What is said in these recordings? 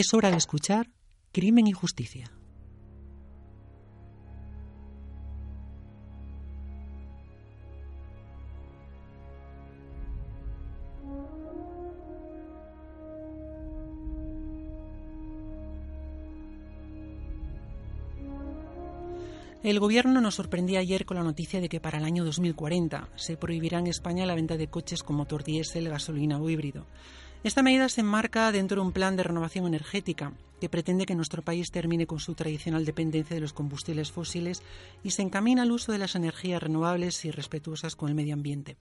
Es hora de escuchar Crimen y Justicia. El Gobierno nos sorprendía ayer con la noticia de que para el año 2040 se prohibirá en España la venta de coches con motor diésel, gasolina o híbrido. Esta medida se enmarca dentro de un plan de renovación energética que pretende que nuestro país termine con su tradicional dependencia de los combustibles fósiles y se encamina al uso de las energías renovables y respetuosas con el medio ambiente.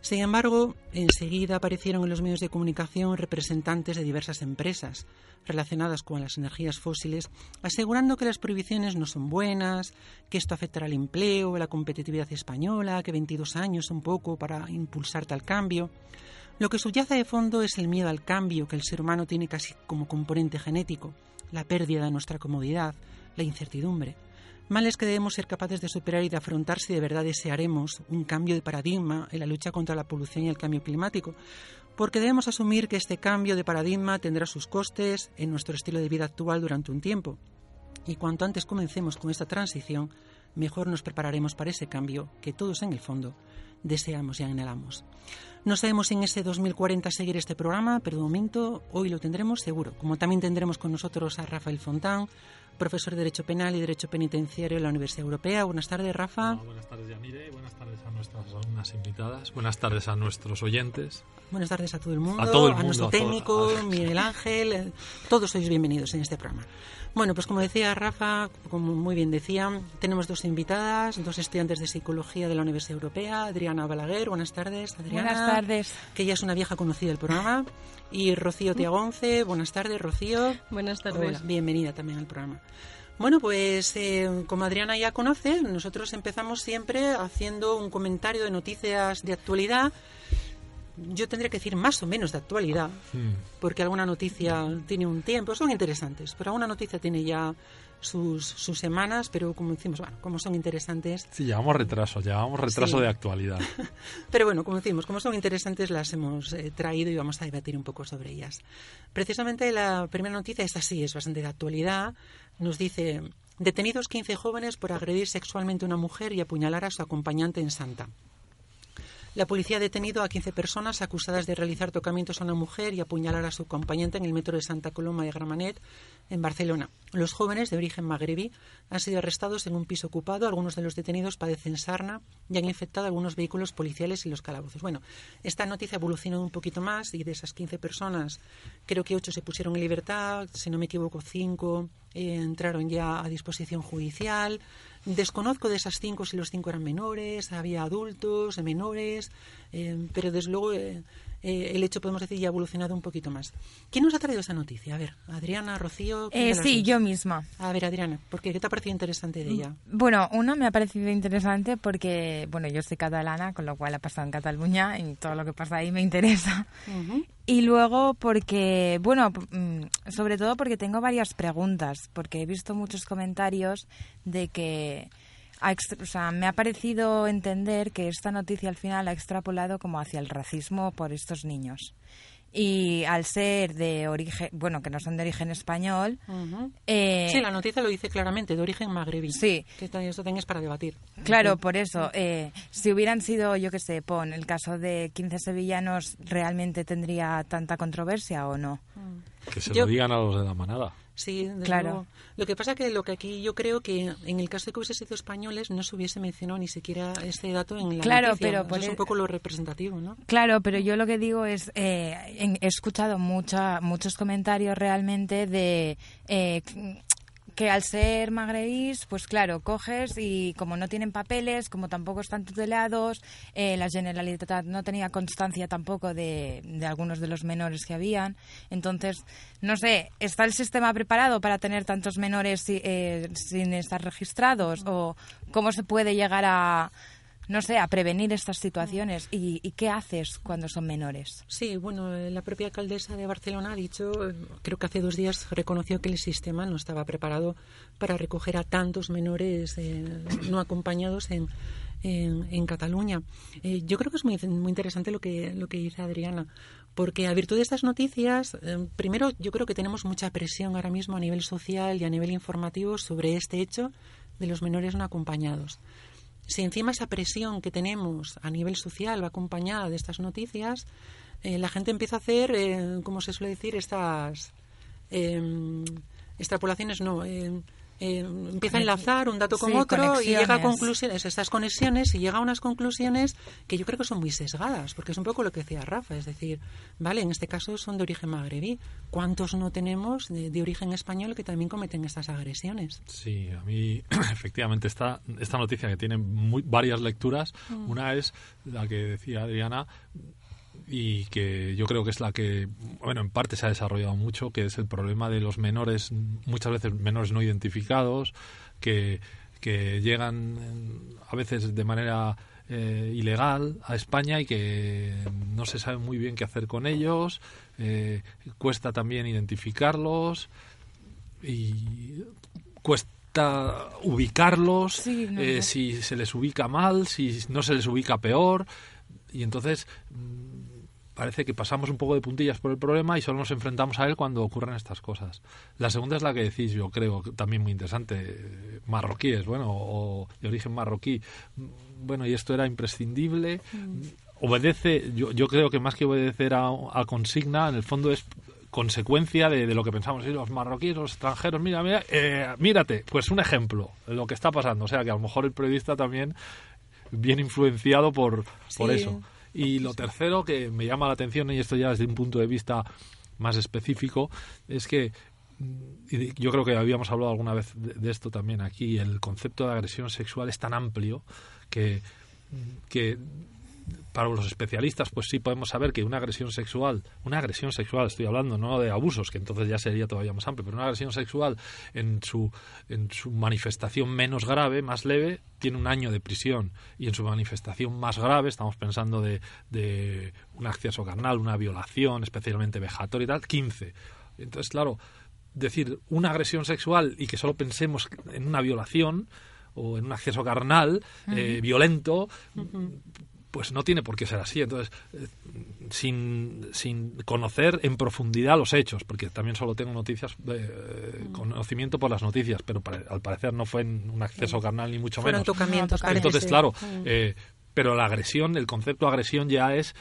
Sin embargo, enseguida aparecieron en los medios de comunicación representantes de diversas empresas relacionadas con las energías fósiles, asegurando que las prohibiciones no son buenas, que esto afectará al empleo, la competitividad española, que 22 años son poco para impulsar tal cambio. Lo que subyace de fondo es el miedo al cambio que el ser humano tiene casi como componente genético, la pérdida de nuestra comodidad, la incertidumbre. Males que debemos ser capaces de superar y de afrontar si de verdad desearemos un cambio de paradigma en la lucha contra la polución y el cambio climático, porque debemos asumir que este cambio de paradigma tendrá sus costes en nuestro estilo de vida actual durante un tiempo. Y cuanto antes comencemos con esta transición, mejor nos prepararemos para ese cambio que todos en el fondo deseamos y anhelamos. No sabemos en ese 2040 seguir este programa, pero de momento hoy lo tendremos seguro, como también tendremos con nosotros a Rafael Fontán, profesor de Derecho Penal y Derecho Penitenciario en la Universidad Europea. Buenas tardes, Rafa. buenas tardes, Yamire. Buenas tardes a nuestras alumnas invitadas. Buenas tardes a nuestros oyentes. Buenas tardes a todo el mundo. A, todo el mundo, a nuestro técnico, Miguel Ángel. Todos sois bienvenidos en este programa. Bueno, pues como decía Rafa, como muy bien decía, tenemos dos invitadas, dos estudiantes de psicología de la Universidad Europea, Adriana Balaguer, buenas tardes, Adriana. Buenas tardes. Que ella es una vieja conocida del programa, y Rocío Tiagonce, buenas tardes, Rocío. Buenas tardes. bienvenida también al programa. Bueno, pues eh, como Adriana ya conoce, nosotros empezamos siempre haciendo un comentario de noticias de actualidad yo tendría que decir más o menos de actualidad, hmm. porque alguna noticia tiene un tiempo, son interesantes, pero alguna noticia tiene ya sus, sus semanas, pero como decimos, bueno, como son interesantes. Sí, llevamos retraso, llevamos retraso de actualidad. pero bueno, como decimos, como son interesantes, las hemos eh, traído y vamos a debatir un poco sobre ellas. Precisamente la primera noticia, esta sí es bastante de actualidad, nos dice. Detenidos 15 jóvenes por agredir sexualmente a una mujer y apuñalar a su acompañante en Santa. La policía ha detenido a 15 personas acusadas de realizar tocamientos a una mujer y apuñalar a su acompañante en el metro de Santa Coloma de Gramanet, en Barcelona. Los jóvenes de origen magrebí han sido arrestados en un piso ocupado. Algunos de los detenidos padecen sarna y han infectado algunos vehículos policiales y los calabozos. Bueno, esta noticia evolucionó un poquito más y de esas 15 personas, creo que 8 se pusieron en libertad, si no me equivoco, 5 eh, entraron ya a disposición judicial. Desconozco de esas cinco si los cinco eran menores, había adultos, menores, eh, pero desde luego eh, eh, el hecho, podemos decir, ya ha evolucionado un poquito más. ¿Quién nos ha traído esa noticia? A ver, Adriana, Rocío. sí, yo misma. A ver, Adriana, ¿por qué? te ha parecido interesante de ella? Mm, bueno, uno me ha parecido interesante porque, bueno, yo soy catalana, con lo cual ha pasado en Cataluña y todo lo que pasa ahí me interesa. Y luego porque, bueno, mm, sobre todo porque tengo varias preguntas, porque he visto muchos comentarios de que o sea, me ha parecido entender que esta noticia al final ha extrapolado como hacia el racismo por estos niños. Y al ser de origen, bueno, que no son de origen español. Eh, sí, la noticia lo dice claramente, de origen magrebí. Sí. Que esto tenés para debatir. Claro, por eso. Eh, si hubieran sido, yo qué sé, pon el caso de 15 sevillanos, ¿realmente tendría tanta controversia o no? Que se lo digan a los de la manada. Sí, claro. Lo que pasa que lo que aquí yo creo que en el caso de que hubiese sido españoles no se hubiese mencionado ni siquiera este dato en la claro, noticia. pero es un poco lo representativo, ¿no? Claro, pero yo lo que digo es eh, he escuchado mucha, muchos comentarios realmente de eh, que al ser magrebís, pues claro, coges y como no tienen papeles, como tampoco están tutelados, eh, la Generalitat no tenía constancia tampoco de, de, algunos de los menores que habían. Entonces, no sé, ¿está el sistema preparado para tener tantos menores eh, sin estar registrados? ¿O cómo se puede llegar a no sé, a prevenir estas situaciones. ¿Y, qué haces cuando son menores? Sí, bueno, eh, la propia alcaldesa de Barcelona ha dicho, eh, creo que hace dos días reconoció que el sistema no estaba preparado para recoger a tantos menores eh, no acompañados en, en, Cataluña. yo creo que es muy, muy interesante lo que, lo que dice Adriana, Porque a virtud de estas noticias, primero yo creo que tenemos mucha presión ahora mismo a nivel social y a nivel informativo sobre este hecho de los menores no acompañados. Si encima esa presión que tenemos a nivel social va acompañada de estas noticias, eh, la gente empieza a hacer, eh, como se suele decir, estas em, extrapolaciones, no, em, eh, empieza a enlazar un dato con otro y llega a conclusiones, estas conexiones y llega a unas conclusiones que yo creo que son muy sesgadas, porque es un poco lo que decía Rafa, es decir, vale, en este caso son de origen magrebí, ¿cuántos no tenemos de, origen español que también cometen estas agresiones? Sí, a mí efectivamente esta, esta noticia que tiene muy, varias lecturas, mm. una es la que decía Adriana, y que yo creo que es la que, bueno, en parte se ha desarrollado mucho, que es el problema de los menores, muchas veces menores no identificados, que, que llegan a veces de manera eh, ilegal a España y que no se sabe muy bien qué hacer con ellos, eh, cuesta también identificarlos y cuesta ubicarlos, eh, si se les ubica mal, si no se les ubica peor. Y entonces parece que pasamos un poco de puntillas por el problema y solo nos enfrentamos a él cuando ocurren estas cosas. La segunda es la que decís, yo creo, también muy interesante, marroquíes, bueno, o de origen marroquí. Bueno, y esto era imprescindible. Mm. Obedece, yo, yo creo que más que obedecer a, consigna, en el fondo es consecuencia de, lo que pensamos. Y los marroquíes, los extranjeros, mira, mira, eh, mírate, pues un ejemplo de lo que está pasando. O sea, que a lo mejor el periodista también viene influenciado por, por eso. Y lo tercero que me llama la atención, y esto ya desde un punto de vista más específico, es que y yo creo que habíamos hablado alguna vez de, esto también aquí, el concepto de agresión sexual es tan amplio que, que para los especialistas, pues sí podemos saber que una agresión sexual, una agresión sexual, estoy hablando no de abusos, que entonces ya sería todavía más amplio, pero una agresión sexual en su, en su manifestación menos grave, más leve, tiene un año de prisión. Y en su manifestación más grave, estamos pensando de, de un acceso carnal, una violación, especialmente vejatoria y tal, 15. Entonces, claro, decir una agresión sexual y que solo pensemos en una violación o en un acceso carnal eh, violento, pues no tiene por qué ser así. Entonces, eh, sin, sin, conocer en profundidad los hechos, porque también solo tengo noticias, eh, conocimiento por las noticias, pero al parecer no fue en un acceso carnal ni mucho menos. Entonces, claro, mm. eh, pero la agresión, el concepto de agresión ya es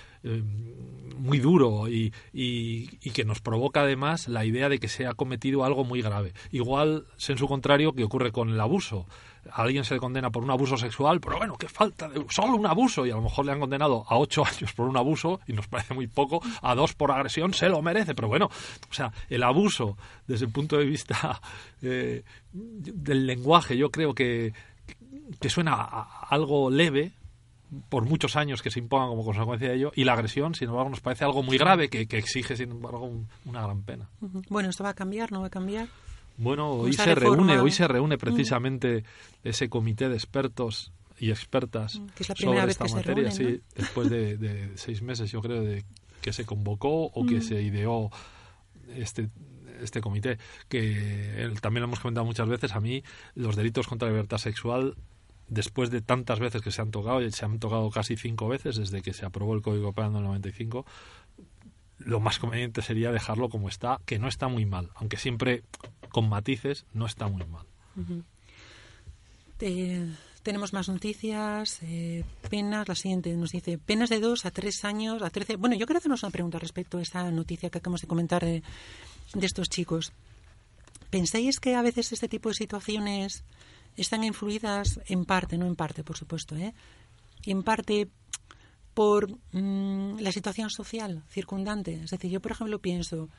muy duro y, y, y, que nos provoca además la idea de que se ha cometido algo muy grave. Igual, en su contrario, que ocurre con el abuso alguien se le condena por un abuso sexual, pero bueno, qué falta de solo un abuso y a lo mejor le han condenado a ocho años por un abuso y nos parece muy poco, a dos por agresión se lo merece, pero bueno, o sea, el abuso desde el punto de vista eh, del lenguaje yo creo que, que suena a algo leve, por muchos años que se impongan como consecuencia de ello y la agresión, sin embargo, nos parece algo muy grave que, exige, sin embargo, una gran pena. Bueno, ¿esto va a cambiar? ¿No va a cambiar? Bueno, hoy se reúne, hoy se reúne precisamente ese comité de expertos y expertas que es la sobre esta materia, sí, después de, seis meses, yo creo, de que se convocó o que se ideó este este comité, que también lo hemos comentado muchas veces, a mí los delitos contra la libertad sexual después de tantas veces que se han tocado, y se han tocado casi cinco veces desde que se aprobó el Código Penal en el 95, lo más conveniente sería dejarlo como está, que no está muy mal, aunque siempre con matices, no está muy mal. tenemos más noticias, eh, penas, la siguiente nos dice, penas de dos a tres años, a trece... Bueno, yo quiero hacernos una pregunta respecto a esta noticia que acabamos de comentar de, de estos chicos. ¿Pensáis que a veces este tipo de situaciones están influidas en parte, no en parte, por supuesto, ¿eh? en parte por mm, la situación social circundante. Es decir, yo, por ejemplo, pienso,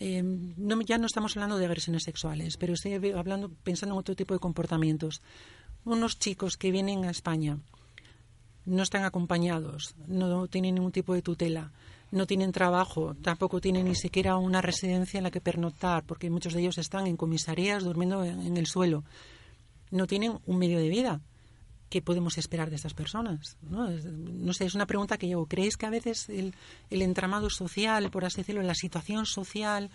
no, ya no estamos hablando de agresiones sexuales, pero estoy hablando, pensando en otro tipo de comportamientos. Unos chicos que vienen a España no están acompañados, no tienen ningún tipo de tutela, no tienen trabajo, tampoco tienen ni siquiera una residencia en la que pernoctar, porque muchos de ellos están en comisarías durmiendo en el suelo. No tienen un medio de vida ¿qué podemos esperar de estas personas? ¿no? no sé, es una pregunta que yo. ¿Creéis que a veces el, entramado social, por así decirlo, la situación social,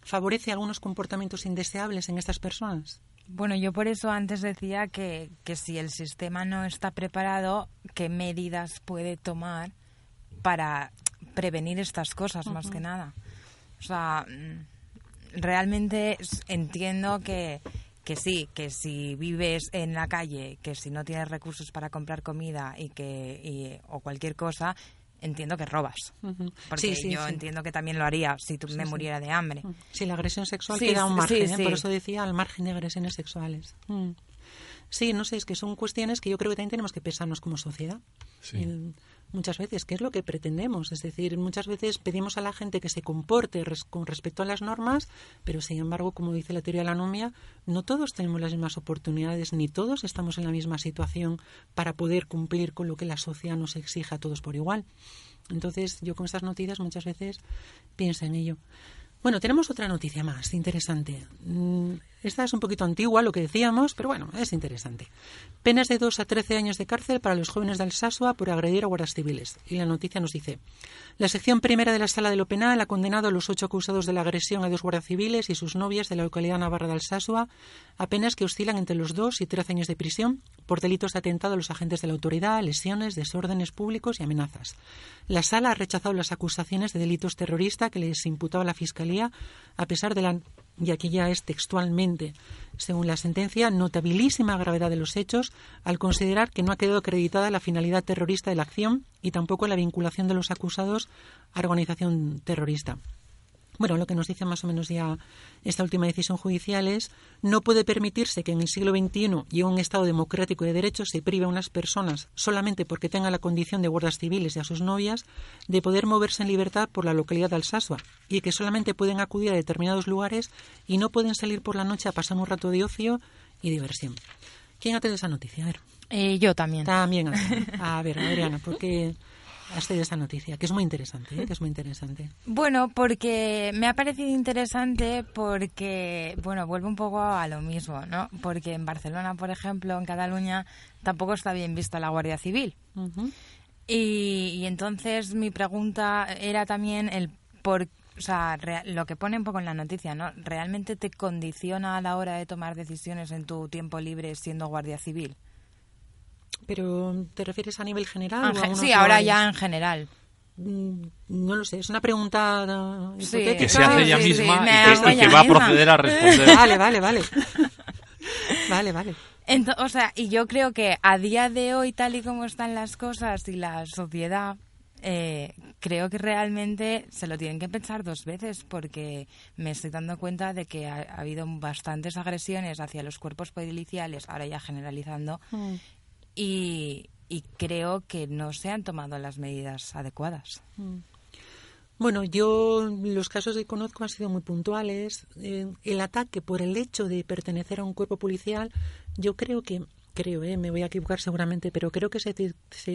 favorece algunos comportamientos indeseables en estas personas? Bueno, yo por eso antes decía que, que si el sistema no está preparado, ¿qué medidas puede tomar para prevenir estas cosas, más que nada. O sea, mm, realmente entiendo que, que sí, que si vives en la calle, que si no tienes recursos para comprar comida y que o cualquier cosa, entiendo que robas. Porque yo entiendo que también lo haría si tú me muriera de hambre. Sí, la agresión sexual queda un margen, ¿eh? por eso decía al margen de agresiones sexuales. Mm. Sí, no sé, es que son cuestiones que yo creo que también tenemos que pensarnos como sociedad. Muchas veces, ¿qué es lo que pretendemos? Es decir, muchas veces pedimos a la gente que se comporte con respecto a las normas, pero sin embargo, como dice la teoría de la anomia, no todos tenemos las mismas oportunidades, ni todos estamos en la misma situación para poder cumplir con lo que la sociedad nos exige a todos por igual. Entonces, yo con estas noticias muchas veces pienso en ello. Bueno, tenemos otra noticia más interesante. Esta es un poquito antigua, lo que decíamos, pero bueno, es interesante. Penas de 2 a 13 años de cárcel para los jóvenes de Alsasua por agredir a guardias civiles. Y la noticia nos dice: La sección primera de la Sala de lo Penal ha condenado a los ocho acusados de la agresión a dos guardias civiles y sus novias de la localidad navarra de Alsasua a penas que oscilan entre los 2 y 13 años de prisión por delitos de atentado a los agentes de la autoridad, lesiones, desórdenes públicos y amenazas. La Sala ha rechazado las acusaciones de delitos terroristas que les imputaba la Fiscalía, a pesar de la y aquí ya es textualmente, según la sentencia, notabilísima gravedad de los hechos al considerar que no ha quedado acreditada la finalidad terrorista de la acción y tampoco la vinculación de los acusados a organización terrorista bueno, lo que nos dice más o menos ya esta última decisión judicial es no puede permitirse que en el siglo XXI y en un Estado democrático de derechos se prive a unas personas solamente porque tengan la condición de guardas civiles y a sus novias de poder moverse en libertad por la localidad de Alsasua y que solamente pueden acudir a determinados lugares y no pueden salir por la noche a pasar un rato de ocio y diversión. ¿Quién ha tenido esa noticia? A ver. Eh, yo también. También. A ver, Adriana, porque has tenido esta noticia, que es muy interesante, ¿eh? que es muy interesante. Bueno, porque me ha parecido interesante porque, bueno, vuelve un poco a lo mismo, ¿no? Porque en Barcelona, por ejemplo, en Cataluña, tampoco está bien vista la Guardia Civil. y, entonces mi pregunta era también el por o sea, lo que pone un poco en la noticia, ¿no? ¿Realmente te condiciona a la hora de tomar decisiones en tu tiempo libre siendo guardia civil? Pero ¿te refieres a nivel general? o sí, ahora ya en general. Mm, no lo sé, es una pregunta que se hace ella misma y, que, va a proceder a responder. Vale, vale, vale. vale, vale. o sea, y yo creo que a día de hoy, tal y como están las cosas y la sociedad, eh, creo que realmente se lo tienen que pensar dos veces porque me estoy dando cuenta de que ha, habido bastantes agresiones hacia los cuerpos policiales, ahora ya generalizando, mm y, creo que no se han tomado las medidas adecuadas. Mm. Bueno, yo los casos que conozco han sido muy puntuales. Eh, el ataque por el hecho de pertenecer a un cuerpo policial, yo creo que creo, ¿eh? me voy a equivocar seguramente, pero creo que se,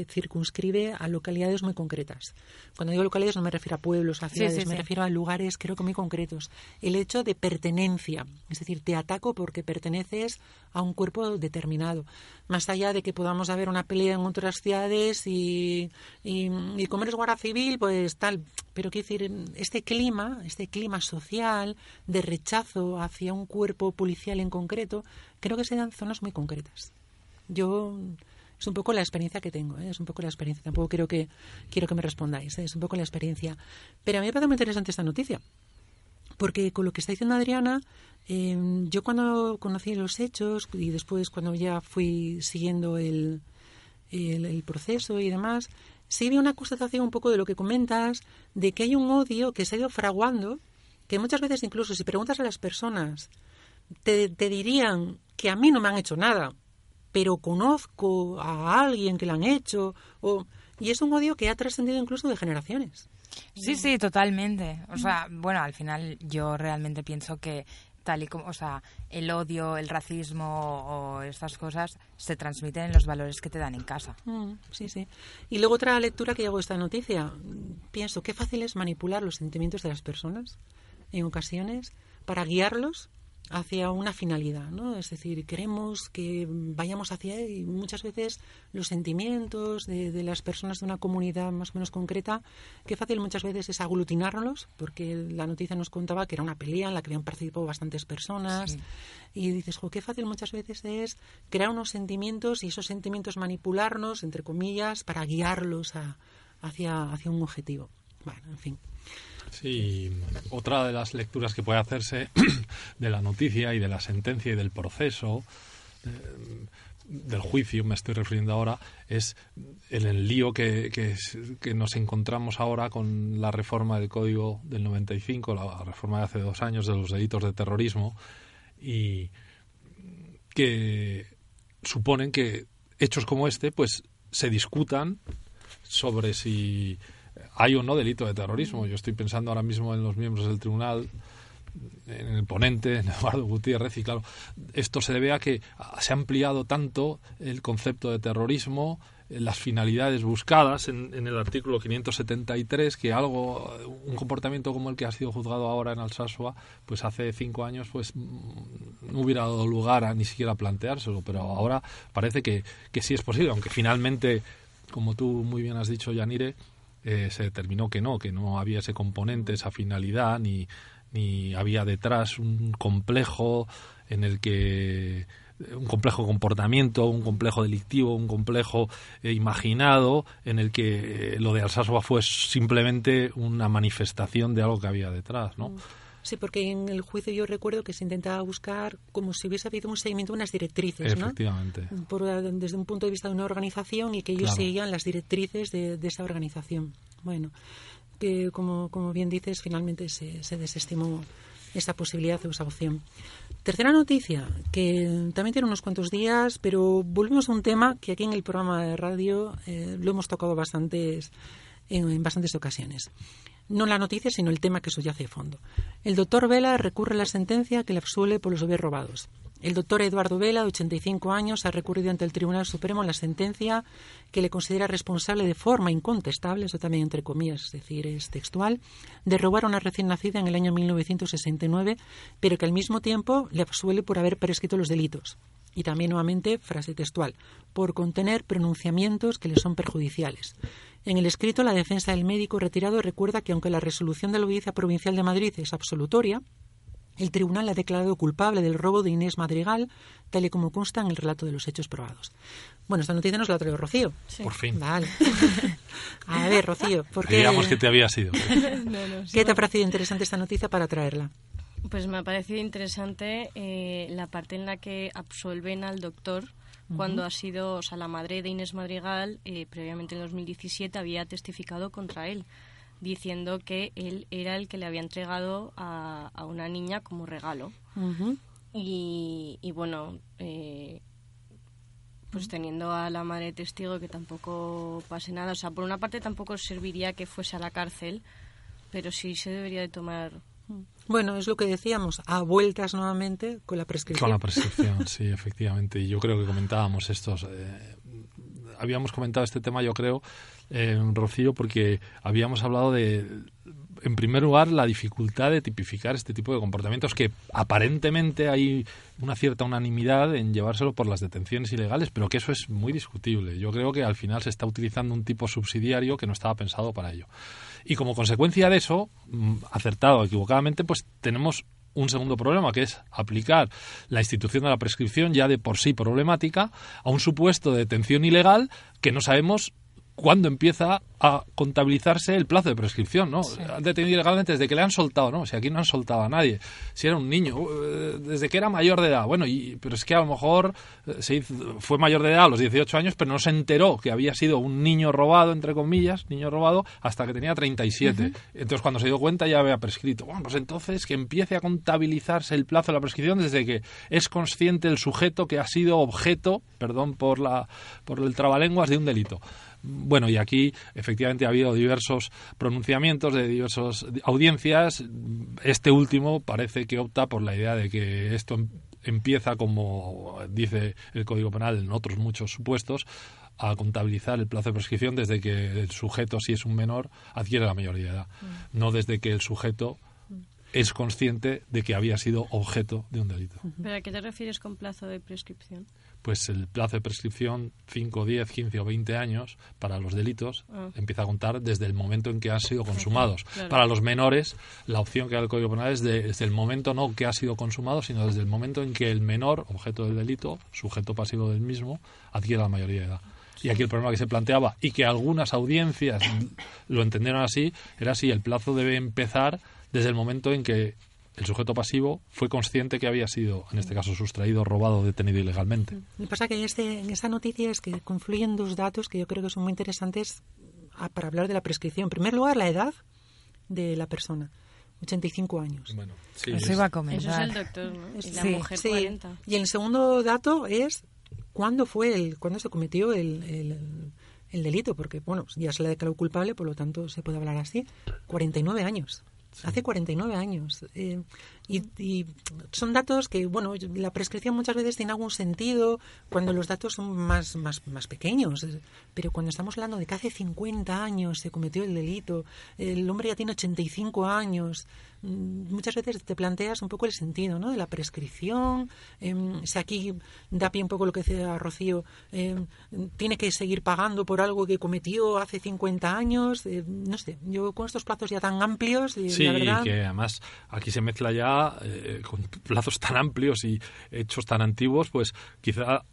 circunscribe a localidades muy concretas. Cuando digo localidades no me refiero a pueblos, a ciudades, me refiero a lugares creo que muy concretos. El hecho de pertenencia, es decir, te ataco porque perteneces a un cuerpo determinado. Más allá de que podamos haber una pelea en otras ciudades y, y, y como eres guardia civil, pues tal. Pero quiero decir, este clima, este clima social de rechazo hacia un cuerpo policial en concreto, creo que se dan zonas muy concretas. Yo es un poco la experiencia que tengo, ¿eh? es un poco la experiencia. Tampoco quiero que quiero que me respondáis, ¿eh? es un poco la experiencia. Pero a mí me parece muy interesante esta noticia, porque con lo que está diciendo Adriana, em, yo cuando conocí los hechos y después cuando ya fui siguiendo el, el, proceso y demás, sí vi una constatación un poco de lo que comentas, de que hay un odio que se ha ido fraguando, que muchas veces incluso si preguntas a las personas, te, te dirían que a mí no me han hecho nada, pero conozco a alguien que lo han hecho. O, y es un odio que ha trascendido incluso de generaciones. Sí, sí, totalmente. O sea, bueno, al final yo realmente pienso que tal y como, o sea, el odio, el racismo o estas cosas se transmiten en los valores que te dan en casa. Mm, sí, sí. Y luego otra lectura que hago esta noticia. Pienso qué fácil es manipular los sentimientos de las personas en ocasiones para guiarlos hacia una finalidad, ¿no? Es decir, queremos que vayamos hacia y muchas veces los sentimientos de, las personas de una comunidad más o menos concreta, qué fácil muchas veces es aglutinarlos, porque la noticia nos contaba que era una pelea en la que habían participado bastantes personas y dices, jo, qué fácil muchas veces es crear unos sentimientos y esos sentimientos manipularnos, entre comillas, para guiarlos hacia, hacia un objetivo. Bueno, en fin. Sí, otra de las lecturas que puede hacerse de la noticia y de la sentencia y del proceso, eh, del juicio, me estoy refiriendo ahora, es el, el lío que, que, que, nos encontramos ahora con la reforma del Código del 95, la reforma de hace dos años de los delitos de terrorismo, y que suponen que hechos como este pues se discutan sobre si hay o no delito de terrorismo. Yo estoy pensando ahora mismo en los miembros del tribunal, en el ponente, en Eduardo Gutiérrez, y claro, esto se debe a que se ha ampliado tanto el concepto de terrorismo, las finalidades buscadas en, en, el artículo 573 que algo un comportamiento como el que ha sido juzgado ahora en Alsasua pues hace cinco años pues no hubiera dado lugar a ni siquiera planteárselo pero ahora parece que, que sí es posible aunque finalmente como tú muy bien has dicho Yanire eh, se determinó que no que no había ese componente esa finalidad ni ni había detrás un complejo en el que un complejo comportamiento, un complejo delictivo, un complejo eh, imaginado en el que eh, lo de Alsasua fue simplemente una manifestación de algo que había detrás, ¿no? Sí, porque en el juicio yo recuerdo que se intentaba buscar como si hubiese habido un seguimiento de unas directrices, Efectivamente. ¿no? Por, desde un punto de vista de una organización y que ellos claro. seguían las directrices de, de, esa organización. Bueno, que como, como bien dices, finalmente se, se desestimó esa posibilidad de esa opción. Tercera noticia, que también tiene unos cuantos días, pero volvemos a un tema que aquí en el programa de radio eh, lo hemos tocado bastantes, en, en, bastantes ocasiones. No la noticia, sino el tema que subyace de fondo. El doctor Vela recurre a la sentencia que le absuelve por los bebés robados. El doctor Eduardo Vela, de 85 años, ha recurrido ante el Tribunal Supremo la sentencia que le considera responsable de forma incontestable, eso también entre comillas, es decir, es textual, de robar a una recién nacida en el año 1969, pero que al mismo tiempo le absuelve por haber prescrito los delitos. Y también, nuevamente, frase textual, por contener pronunciamientos que le son perjudiciales. En el escrito, la defensa del médico retirado recuerda que aunque la resolución de la Audiencia Provincial de Madrid es absolutoria, el tribunal ha declarado culpable del robo de Inés Madrigal, tal y como consta en el relato de los hechos probados. Bueno, esta noticia nos la trae Rocío. Sí. Por fin. Vale. A ver, Rocío, ¿por qué? Digamos que te había sido. no, no, ¿Qué te ha parecido interesante esta noticia para traerla? Pues me ha parecido interesante eh, la parte en la que absuelven al doctor cuando uh -huh. ha sido, o sea, la madre de Inés Madrigal, eh, previamente en 2017, había testificado contra él diciendo que él era el que le había entregado a, a una niña como regalo. Uh -huh. y, y, bueno, eh, pues teniendo a la madre testigo que tampoco pase nada. O sea, por una parte tampoco serviría que fuese a la cárcel, pero sí se debería de tomar bueno, es lo que decíamos, a vueltas nuevamente con la prescripción. Con la prescripción, sí, efectivamente. Y yo creo que comentábamos estos. Eh, habíamos comentado este tema, yo creo, eh, Rocío, porque habíamos hablado de, en primer lugar, la dificultad de tipificar este tipo de comportamientos que aparentemente hay una cierta unanimidad en llevárselo por las detenciones ilegales, pero que eso es muy discutible. Yo creo que al final se está utilizando un tipo subsidiario que no estaba pensado para ello. Y como consecuencia de eso, mm, acertado o equivocadamente, pues tenemos un segundo problema, que es aplicar la institución de la prescripción ya de por sí problemática a un supuesto de detención ilegal que no sabemos cuándo empieza a contabilizarse el plazo de prescripción, ¿no? Sí. Han detenido ilegalmente desde que le han soltado, ¿no? Si aquí no han soltado a nadie. Si era un niño, uh, desde que era mayor de edad. Bueno, y, pero es que a lo mejor eh, se hizo, fue mayor de edad a los 18 años, pero no se enteró que había sido un niño robado, entre comillas, niño robado, hasta que tenía 37. Uh -huh. Entonces, cuando se dio cuenta ya había prescrito. Bueno, pues entonces que empiece a contabilizarse el plazo de la prescripción desde que es consciente el sujeto que ha sido objeto, perdón por, la, por el trabalenguas, de un delito. Bueno, y aquí efectivamente ha habido diversos pronunciamientos de diversas audiencias. Este último parece que opta por la idea de que esto empieza, como dice el Código Penal en otros muchos supuestos, a contabilizar el plazo de prescripción desde que el sujeto, si es un menor, adquiere la mayoría de edad, mm. no desde que el sujeto es consciente de que había sido objeto de un delito. ¿Pero a qué te refieres con plazo de prescripción? Pues el plazo de prescripción, 5, 10, 15 o 20 años para los delitos, ah. empieza a contar desde el momento en que han sido consumados. Claro. Para los menores, la opción que da el Código Penal es de, desde el momento no que ha sido consumado, sino desde el momento en que el menor, objeto del delito, sujeto pasivo del mismo, adquiere la mayoría de edad. Y aquí el problema que se planteaba y que algunas audiencias lo entendieron así era si el plazo debe empezar desde el momento en que el sujeto pasivo fue consciente que había sido, en este caso, sustraído, robado, detenido ilegalmente. Lo que pasa que este, en esta noticia es que confluyen dos datos que yo creo que son muy interesantes ah, para hablar de la prescripción. En primer lugar, la edad de la persona. 85 años. Bueno, sí, Eso es- iba a Eso es comentar. el doctor, ¿no? Y la Sí. mujer Sí. 40. Y el segundo dato es cuándo fue el, cuándo se cometió el, el- el delito, porque bueno, ya se le ha declarado culpable, por lo tanto se puede hablar así. 49 años. Hace 49 años. Eh, y, y son datos que, bueno, la prescripción muchas veces tiene algún sentido cuando los datos son más, más, más pequeños. Eh, Pero cuando estamos hablando de que hace 50 años se cometió el delito, el hombre ya tiene 85 años, muchas veces te planteas un poco el sentido ¿no? de la prescripción. em, si aquí da pie un poco lo que decía Rocío, em, tiene que seguir pagando por algo que cometió hace 50 años. eh, no sé, yo con estos plazos ya tan amplios, y Sí, la verdad. que además aquí se mezcla ya eh, con plazos tan amplios y hechos tan antiguos, pues quizá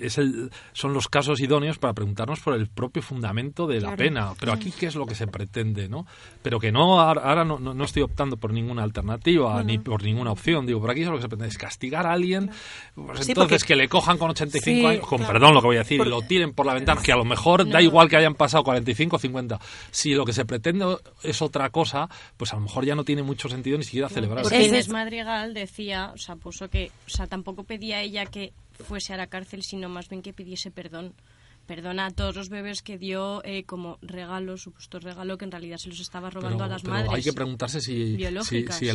es el, son los casos idóneos para preguntarnos por el propio fundamento de la Claro. pena. Pero aquí, ¿qué es lo que se pretende? ¿no? Pero que no, ahora ahora no, no, no estoy optando por ninguna alternativa ni por ninguna opción. Digo, por aquí es lo que se pretende es castigar a alguien, pues Sí, entonces porque- que le cojan con 85 Sí, años, con claro. perdón lo que voy a decir, Por- y lo tiren por la ventana, que a lo mejor da igual que hayan pasado 45 o 50. Si lo que se pretende es otra cosa, pues a lo mejor ya no tiene mucho sentido ni siquiera celebrar. Porque Inés es- Madrigal decía, o sea, puso que, o sea, tampoco pedía ella que fuese a la cárcel, sino más bien que pidiese perdón. Perdona a todos los bebés que dio eh, como regalo, supuesto regalo, que en realidad se los estaba robando Pero- a las pero madres. hay que preguntarse si, si, el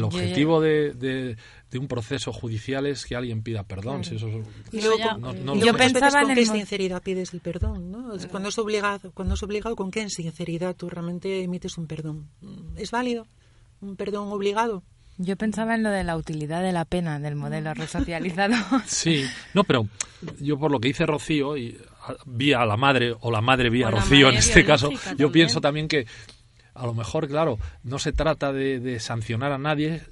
Yo- objetivo de, de- de un proceso judicial es que alguien pida perdón. Si eso, Y Eso luego, ya- con- no- no Yo pensaba con en qué sinceridad pides el perdón, ¿no? Es Cuando es obligado, cuando es obligado, ¿con qué sinceridad tú realmente emites un perdón? ¿Es válido? ¿Un perdón obligado? Yo pensaba en lo de la utilidad de la pena del modelo resocializado. Sí, no, pero yo por lo que dice Rocío, y vía a la madre, o la madre vía Rocío en este caso, yo también. pienso también que a lo mejor, claro, no se trata de, de sancionar a nadie,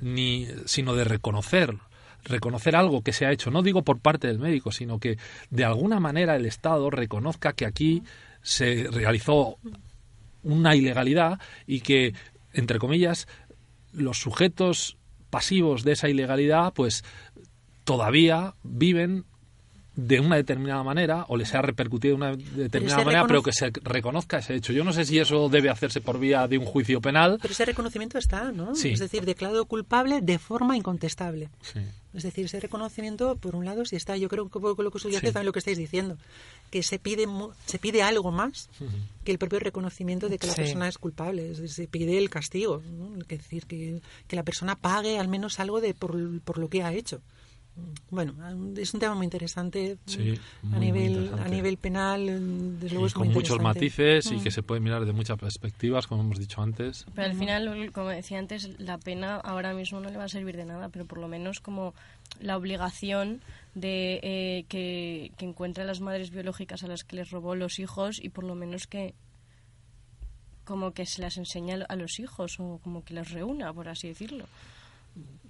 ni sino de reconocer reconocer algo que se ha hecho, no digo por parte del médico, sino que de alguna manera el Estado reconozca que aquí se realizó una ilegalidad y que, entre comillas, los sujetos pasivos de esa ilegalidad, pues todavía viven de una determinada manera o les ha repercutido de una determinada manera, pero que se reconozca ese hecho. Yo no sé si eso debe hacerse por vía de un juicio penal. Pero ese reconocimiento está, ¿no? Sí. Es decir, declarado culpable de forma incontestable. Sí. Es decir, ese reconocimiento, por un lado, sí está. Yo creo que lo que subyace Sí. también lo que estáis diciendo, que se pide se pide algo más que el propio reconocimiento de que la persona es culpable. Es decir, se pide el castigo, ¿no? Es decir, que, que la persona pague al menos algo de por, por lo que ha hecho. Bueno, es un tema muy interesante Sí, a muy, nivel interesante. a nivel penal, desde luego Y es con muy muchos matices y Mm. que se puede mirar de muchas perspectivas, como hemos dicho antes. Pero al final, como decía antes, la pena ahora mismo no le va a servir de nada, pero por lo menos como la obligación de eh, que, que encuentre a las madres biológicas a las que les robó los hijos y por lo menos que como que se las enseña a los hijos o como que las reúna, por así decirlo.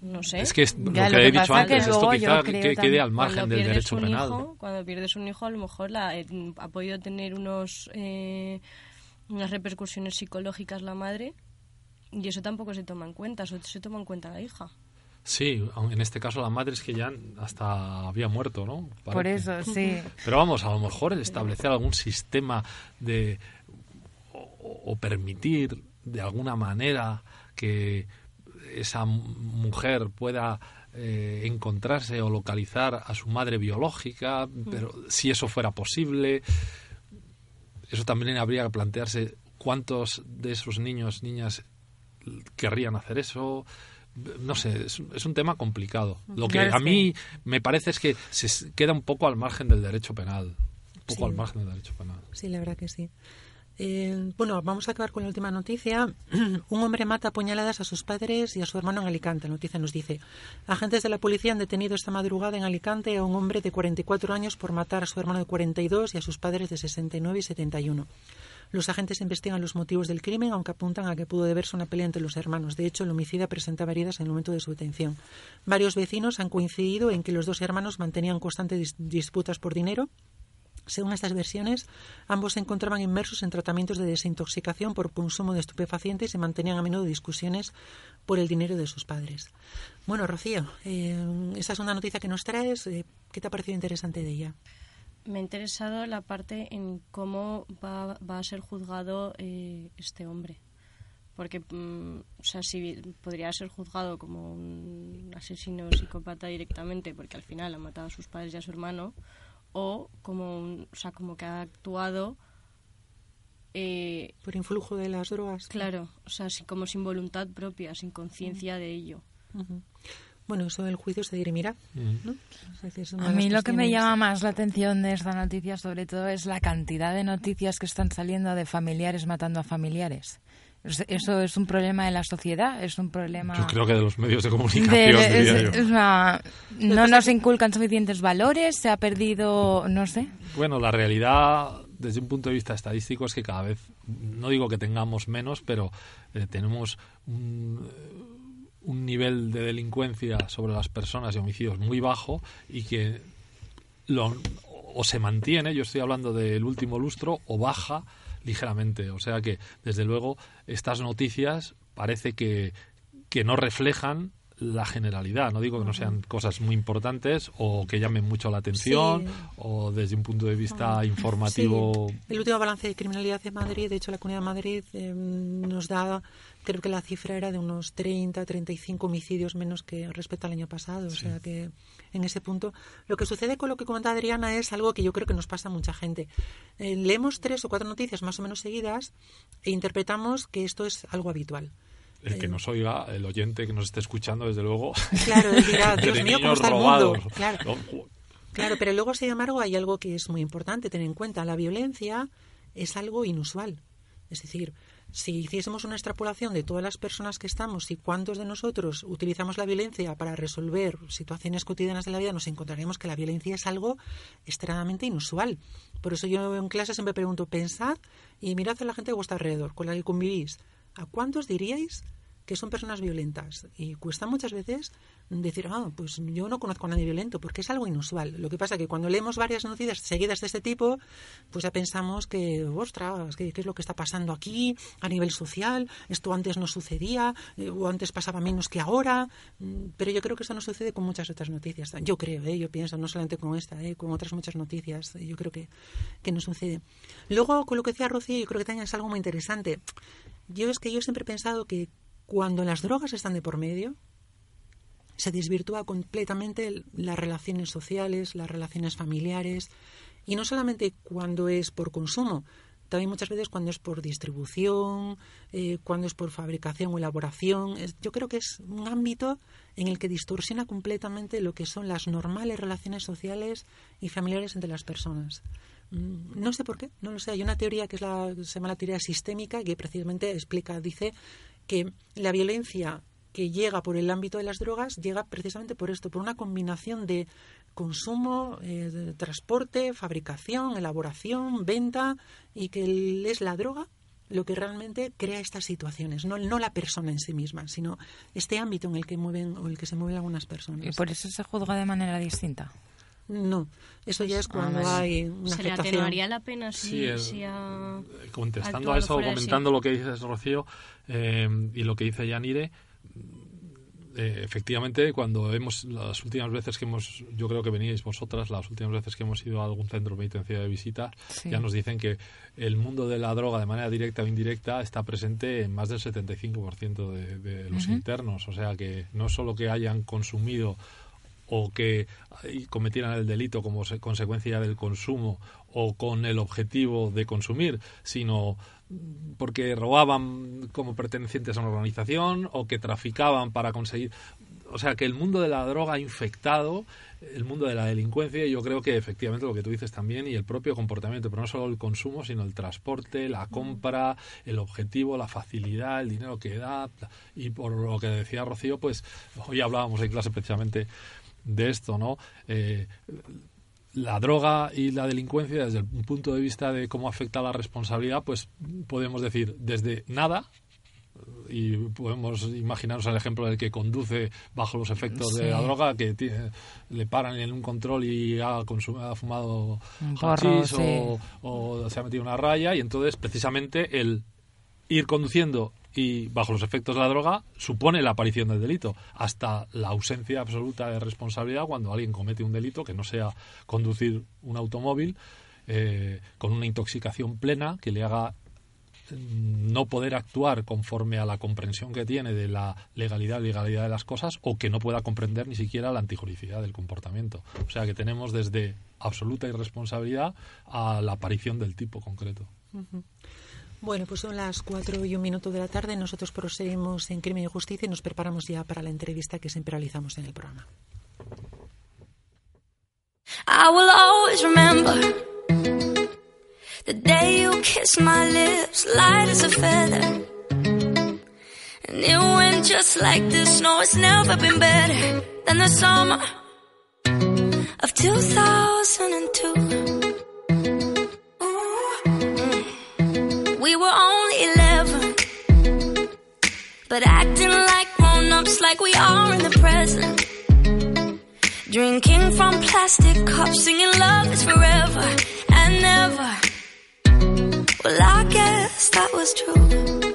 No sé. Es que es lo Ya, que lo que he dicho antes, que esto quizá creo que quede al margen del derecho penal. hijo, cuando pierdes un hijo, a lo mejor la, eh, ha podido tener unos eh, unas repercusiones psicológicas la madre y eso tampoco se toma en cuenta, eso se toma en cuenta la hija. Sí, en este caso la madre es que ya hasta había muerto, ¿no? Por eso, sí. Pero vamos, a lo mejor el establecer algún sistema de o, o permitir de alguna manera que esa mujer pueda eh, encontrarse o localizar a su madre biológica, pero si eso fuera posible, eso también habría que plantearse cuántos de esos niños, niñas querrían hacer eso. No sé, es, es un tema complicado. Lo que Claro, a mí me parece es que se queda un poco al margen del derecho penal. Un poco Sí. al margen del derecho penal. Sí, la verdad que sí. Eh, bueno, vamos a acabar con la última noticia. Un hombre mata a puñaladas a sus padres y a su hermano en Alicante. La noticia nos dice, agentes de la policía han detenido esta madrugada en Alicante a un hombre de 44 años por matar a su hermano de 42 y a sus padres de 69 y 71. Los agentes investigan los motivos del crimen, aunque apuntan a que pudo deberse una pelea entre los hermanos. De hecho, el homicida presentaba heridas en el momento de su detención. Varios vecinos han coincidido en que los dos hermanos mantenían constantes dis- disputas por dinero Según estas versiones, ambos se encontraban inmersos en tratamientos de desintoxicación por consumo de estupefacientes y mantenían a menudo discusiones por el dinero de sus padres. Bueno, Rocío, eh, esa es una noticia que nos traes. Eh, ¿Qué te ha parecido interesante de ella? Me ha interesado la parte en cómo va, a ser juzgado eh, este hombre. Porque, mm, o sea, si podría ser juzgado como un asesino psicópata directamente, porque al final ha matado a sus padres y a su hermano, o como, un, o sea, como que ha actuado eh, por influjo de las drogas. Claro, o sea, como sin voluntad propia, sin conciencia de ello. Bueno, eso del juicio se dirimirá. ¿no? a mí lo que me llama más la atención de esta noticia, sobre todo, es la cantidad de noticias que están saliendo de familiares matando a familiares. Eso es un problema de la sociedad, es un problema... Yo creo que de los medios de comunicación, no nos inculcan suficientes valores, se ha perdido, no sé. Bueno, la realidad desde un punto de vista estadístico es que cada vez, no digo que tengamos menos, pero eh, tenemos un, un nivel de delincuencia sobre las personas y homicidios muy bajo y que lo, o se mantiene, yo estoy hablando del último lustro, o baja ligeramente. O sea que, desde luego, estas noticias parece que, que no reflejan la generalidad. No digo que no sean cosas muy importantes o que llamen mucho la atención o desde un punto de vista informativo. El último balance de criminalidad de Madrid, de hecho la Comunidad de Madrid em, nos da, creo que la cifra era de unos 30, 35 homicidios menos que respecto al año pasado. O sea que en ese punto lo que sucede con lo que comenta Adriana es algo que yo creo que nos pasa a mucha gente. Eh, leemos tres o cuatro noticias más o menos seguidas e interpretamos que esto es algo habitual el que nos oiga, el oyente que nos esté escuchando, desde luego. Claro, dirá, Dios mío, ¿cómo está el mundo? Claro. claro, pero luego, sin embargo, hay algo que es muy importante tener en cuenta. La violencia es algo inusual. Es decir, si hiciésemos una extrapolación de todas las personas que estamos y cuántos de nosotros utilizamos la violencia para resolver situaciones cotidianas de la vida, nos encontraremos que la violencia es algo extremadamente inusual. Por eso yo en clase siempre pregunto, pensad y mirad a la gente de vuestro alrededor, con la que convivís. ¿A cuántos diríais que son personas violentas. Y cuesta muchas veces decir, ah, pues yo no conozco a nadie violento, porque es algo inusual. Lo que pasa es que cuando leemos varias noticias seguidas de este tipo, pues ya pensamos que, ostras, ¿qué, es lo que está pasando aquí a nivel social? Esto antes no sucedía, eh, o antes pasaba menos que ahora. Mm, pero yo creo que eso no sucede con muchas otras noticias. Yo creo, ¿eh? yo pienso, no solamente con esta, ¿eh? con otras muchas noticias, yo creo que, que no sucede. Luego, con lo que decía Rocío, yo creo que también es algo muy interesante. Yo es que yo siempre he pensado que cuando las drogas están de por medio, se desvirtúa completamente las relaciones sociales, las relaciones familiares, y no solamente cuando es por consumo, también muchas veces cuando es por distribución, eh, cuando es por fabricación o elaboración. yo creo que es un ámbito en el que distorsiona completamente lo que son las normales relaciones sociales y familiares entre las personas. Mm, no sé por qué, no lo sé. Hay una teoría que es la, se llama la teoría sistémica que precisamente explica, dice que la violencia que llega por el ámbito de las drogas llega precisamente por esto, por una combinación de consumo, eh, transporte, fabricación, elaboración, venta y que es la droga lo que realmente crea estas situaciones, no, no la persona en sí misma, sino este ámbito en el que mueven o el que se mueven algunas personas. ¿Y por eso se juzga de manera distinta? No, eso ya es cuando hay una ¿Se le atenuaría la pena si, Contestando a eso, comentando lo que dices, Rocío, eh, y lo que dice Yanire, eh, efectivamente, cuando hemos, las últimas veces que hemos, yo creo que veníais vosotras, las últimas veces que hemos ido a algún centro penitenciario de visita, ya nos dicen que el mundo de la droga, de manera directa o indirecta, está presente en más del 75% de, de los internos. O sea que no solo que hayan consumido o que cometieran el delito como consecuencia del consumo o con el objetivo de consumir, sino porque robaban como pertenecientes a una organización o que traficaban para conseguir. O sea, que el mundo de la droga ha infectado el mundo de la delincuencia y yo creo que efectivamente lo que tú dices también y el propio comportamiento, pero no solo el consumo, sino el transporte, la compra, el objetivo, la facilidad, el dinero que da y por lo que decía Rocío, pues hoy hablábamos en clase precisamente de esto, ¿no? Eh, la droga y la delincuencia desde el punto de vista de cómo afecta la responsabilidad, pues podemos decir desde nada, y podemos imaginarnos el ejemplo del que conduce bajo los efectos de la droga, que le paran en un control y ha, ha fumado hachís o, se ha metido una raya y entonces precisamente el ir conduciendo y bajo los efectos de la droga supone la aparición del delito, hasta la ausencia absoluta de responsabilidad cuando alguien comete un delito que no sea conducir un automóvil eh, con una intoxicación plena que le haga no poder actuar conforme a la comprensión que tiene de la legalidad legalidad de las cosas o que no pueda comprender ni siquiera la antijuricidad del comportamiento. O sea que tenemos desde absoluta irresponsabilidad a la aparición del tipo concreto. Bueno, pues son las cuatro y un minuto de la tarde. Nosotros proseguimos en Crimen y Justicia y nos preparamos ya para la entrevista que siempre realizamos en el programa. The day you kissed my lips, light as a feather. And it went just like this. No, it's never been better than the summer of 2002. But acting like grown ups, like we are in the present. Drinking from plastic cups, singing love is forever and never. Well, I guess that was true.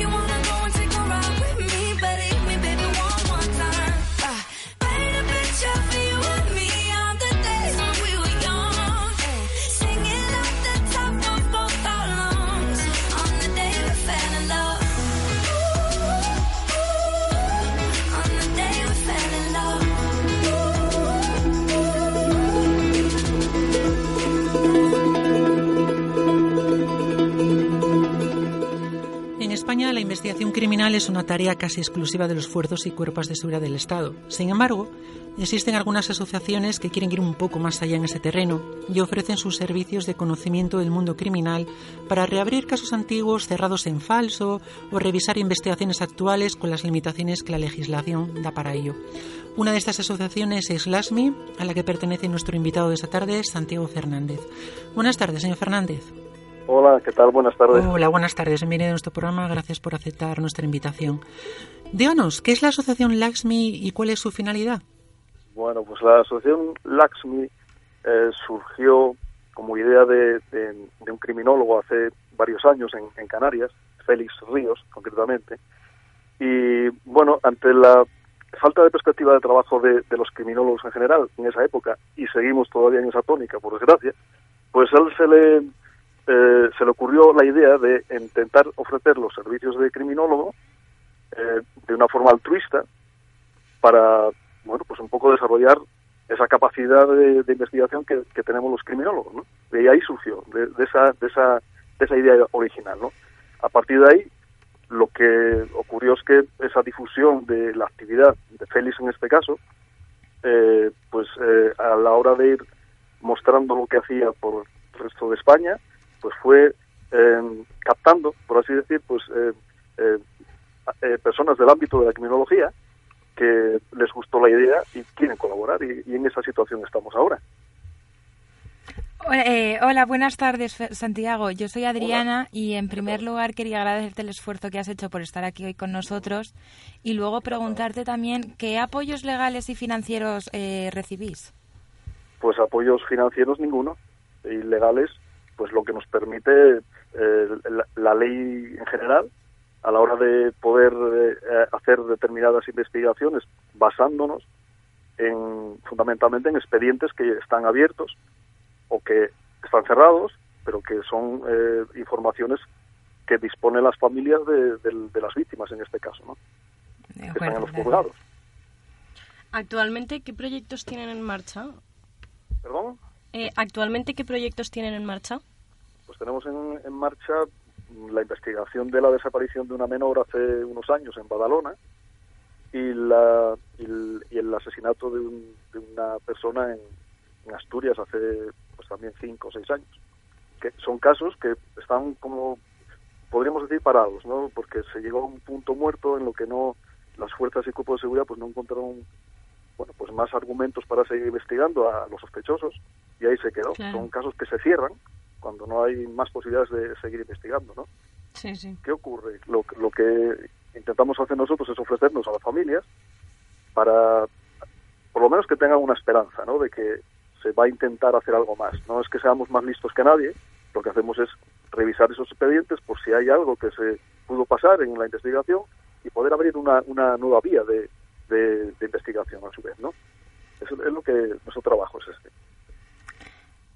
You wanna investigación criminal es una tarea casi exclusiva de los fuerzos y cuerpos de seguridad del Estado. Sin embargo, existen algunas asociaciones que quieren ir un poco más allá en ese terreno y ofrecen sus servicios de conocimiento del mundo criminal para reabrir casos antiguos cerrados en falso o revisar investigaciones actuales con las limitaciones que la legislación da para ello. Una de estas asociaciones es LASMI, a la que pertenece nuestro invitado de esta tarde, Santiago Fernández. Buenas tardes, señor Fernández. Hola, ¿qué tal? Buenas tardes. Hola, buenas tardes. Bienvenido a nuestro programa. Gracias por aceptar nuestra invitación. Díganos, ¿qué es la asociación LAXMI y cuál es su finalidad? Bueno, pues la asociación LAXMI eh, surgió como idea de, de, de, un criminólogo hace varios años en, en, Canarias, Félix Ríos concretamente, y bueno, ante la falta de perspectiva de trabajo de, de los criminólogos en general en esa época, y seguimos todavía en esa tónica, por desgracia, pues a él se le eh, se le ocurrió la idea de intentar ofrecer los servicios de criminólogo eh, de una forma altruista para, bueno, pues un poco desarrollar esa capacidad de, investigación que, que, tenemos los criminólogos, ¿no? De ahí surgió, de, de, esa, de, esa, de esa idea original, ¿no? A partir de ahí, lo que ocurrió es que esa difusión de la actividad de Félix en este caso, eh, pues eh, a la hora de ir mostrando lo que hacía por el resto de España, pues fue eh, captando, por así decir, pues eh, eh, personas del ámbito de la criminología que les gustó la idea y quieren colaborar y, y en esa situación estamos ahora. Eh, hola, buenas tardes, Santiago. Yo soy Adriana hola. y en primer lugar quería agradecerte el esfuerzo que has hecho por estar aquí hoy con nosotros y luego preguntarte también qué apoyos legales y financieros eh, recibís. Pues apoyos financieros ninguno, ilegales, pues lo que nos permite eh, la, ley en general a la hora de poder eh, hacer determinadas investigaciones basándonos en fundamentalmente en expedientes que están abiertos o que están cerrados, pero que son eh, informaciones que disponen las familias de, las víctimas en este caso, ¿no? que están en los juzgados. Actualmente, ¿qué proyectos tienen en marcha? ¿Perdón? Eh, ¿Actualmente qué proyectos tienen en marcha? Pues tenemos en, marcha la investigación de la desaparición de una menor hace unos años en Badalona y, la, y, el, asesinato de, una persona en, Asturias hace pues también cinco o seis años. Que son casos que están como podríamos decir parados, ¿no? Porque se llegó a un punto muerto en lo que no las fuerzas y cuerpos de seguridad pues no encontraron bueno, pues más argumentos para seguir investigando a los sospechosos y ahí se quedó. Son casos que se cierran cuando no hay más posibilidades de seguir investigando, ¿no? Sí, sí. ¿Qué ocurre? Lo, lo que intentamos hacer nosotros es ofrecernos a las familias para, por lo menos que tengan una esperanza, ¿no? De que se va a intentar hacer algo más. No es que seamos más listos que nadie, lo que hacemos es revisar esos expedientes por si hay algo que se pudo pasar en la investigación y poder abrir una, una nueva vía de, de, investigación a su vez, ¿no? Eso es lo que nuestro trabajo es este.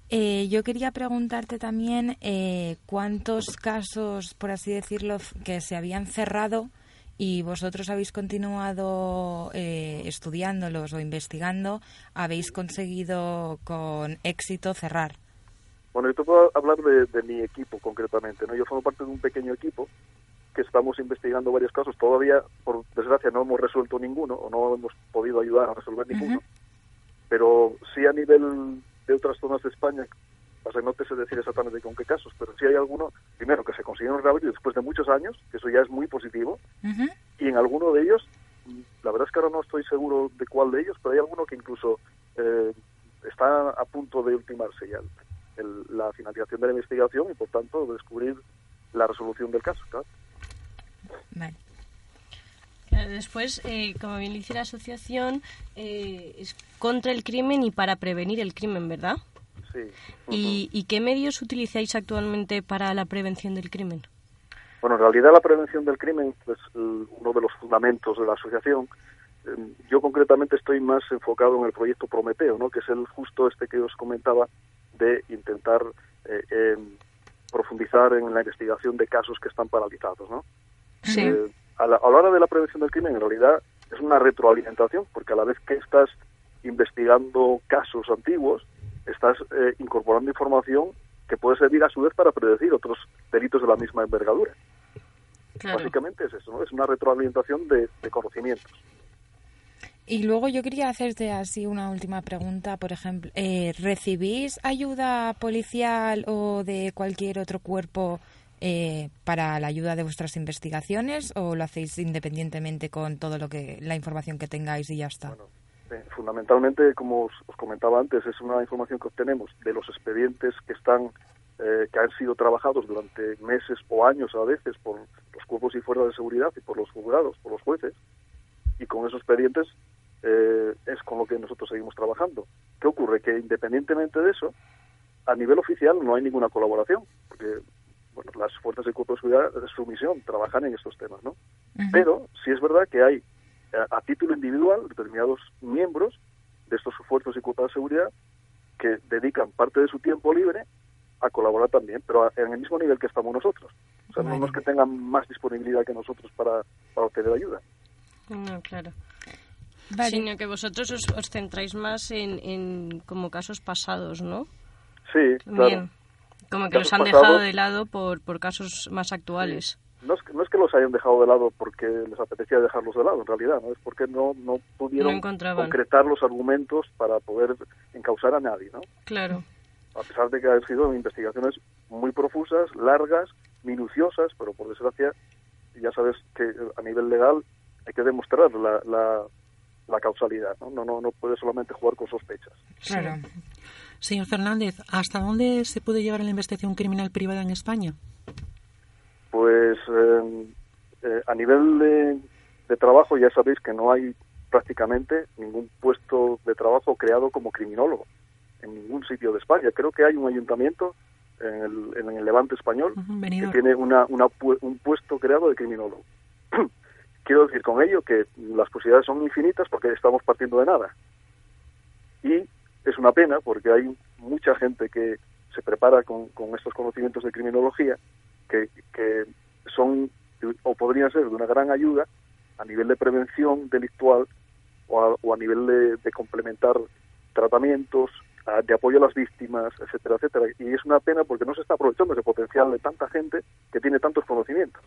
Eh, yo quería preguntarte también eh, cuántos casos, por así decirlo, que se habían cerrado y vosotros habéis continuado eh, estudiándolos o investigando, habéis conseguido con éxito cerrar. Bueno, yo te puedo hablar de, de, mi equipo concretamente. ¿no? Yo formo parte de un pequeño equipo que estamos investigando varios casos. Todavía, por desgracia, no hemos resuelto ninguno o no hemos podido ayudar a resolver ninguno. Pero sí a nivel de otras zonas de España, no te sé decir exactamente con qué casos, pero sí hay alguno, primero, que se consiguieron reabrir después de muchos años, que eso ya es muy positivo, y en alguno de ellos, la verdad es que ahora no estoy seguro de cuál de ellos, pero hay alguno que incluso eh, está a punto de ultimarse ya la finalización de la investigación y, por tanto, descubrir la resolución del caso. Claro. Vale. Después, eh, como bien dice la asociación, eh, es contra el crimen y para prevenir el crimen, ¿verdad? Sí. ¿Y, qué medios utilizáis actualmente para la prevención del crimen? Bueno, en realidad la prevención del crimen es uno de los fundamentos de la asociación. Em, yo concretamente estoy más enfocado en el proyecto Prometeo, ¿no? que es el justo este que os comentaba de intentar eh, em, profundizar en la investigación de casos que están paralizados. ¿no? Eh, a, la, hora de la prevención del crimen, en realidad es una retroalimentación, porque a la vez que estás investigando casos antiguos, estás eh, incorporando información que puede servir a su vez para predecir otros delitos de la misma envergadura. Básicamente es eso, ¿no? es una retroalimentación de, conocimientos. Y luego yo quería hacerte así una última pregunta, por ejemplo, eh, ¿recibís ayuda policial o de cualquier otro cuerpo eh, para la ayuda de vuestras investigaciones o lo hacéis independientemente con todo lo que la información que tengáis y ya está? Bueno, eh, fundamentalmente, como os, comentaba antes, es una información que obtenemos de los expedientes que están eh, que han sido trabajados durante meses o años a veces por los cuerpos y fuerzas de seguridad y por los juzgados, por los jueces, y con esos expedientes es con lo que nosotros seguimos trabajando. ¿Qué ocurre? Que independientemente de eso, a nivel oficial no hay ninguna colaboración, porque bueno, las fuerzas de cuerpo de seguridad es su misión, trabajan en estos temas, ¿no? Pero sí es verdad que hay, a, título individual, determinados miembros de estos fuerzas y cuerpos de seguridad que dedican parte de su tiempo libre a colaborar también, pero en el mismo nivel que estamos nosotros. O sea, no es que tengan más disponibilidad que nosotros para, para obtener ayuda. No, claro. Sino que vosotros os, centráis más en, en, como casos pasados, ¿no? Sí, claro. Como que los han dejado de lado por, por casos más actuales. No, es que, no es que los hayan dejado de lado porque les apetecía dejarlos de lado, en realidad, ¿no? Es porque no, no pudieron concretar los argumentos para poder encausar a nadie, ¿no? Claro. A pesar de que han sido investigaciones muy profusas, largas, minuciosas, pero por desgracia, ya sabes que a nivel legal hay que demostrar la, la, la causalidad, ¿no? No, no, no puede solamente jugar con sospechas. Claro. Señor Fernández, ¿hasta dónde se puede llevar la investigación criminal privada en España? Pues em, eh, a nivel de, trabajo ya sabéis que no hay prácticamente ningún puesto de trabajo creado como criminólogo en ningún sitio de España. Creo que hay un ayuntamiento en el, en el Levante español que tiene una, una, un puesto creado de criminólogo. Quiero decir con ello que las posibilidades son infinitas porque estamos partiendo de nada. Y es una pena porque hay mucha gente que se prepara con, con estos conocimientos de criminología que, que son o podrían ser de una gran ayuda a nivel de prevención delictual o a, nivel de, complementar tratamientos, de apoyo a las víctimas, etcétera, etcétera. Y es una pena porque no se está aprovechando ese potencial de tanta gente que tiene tantos conocimientos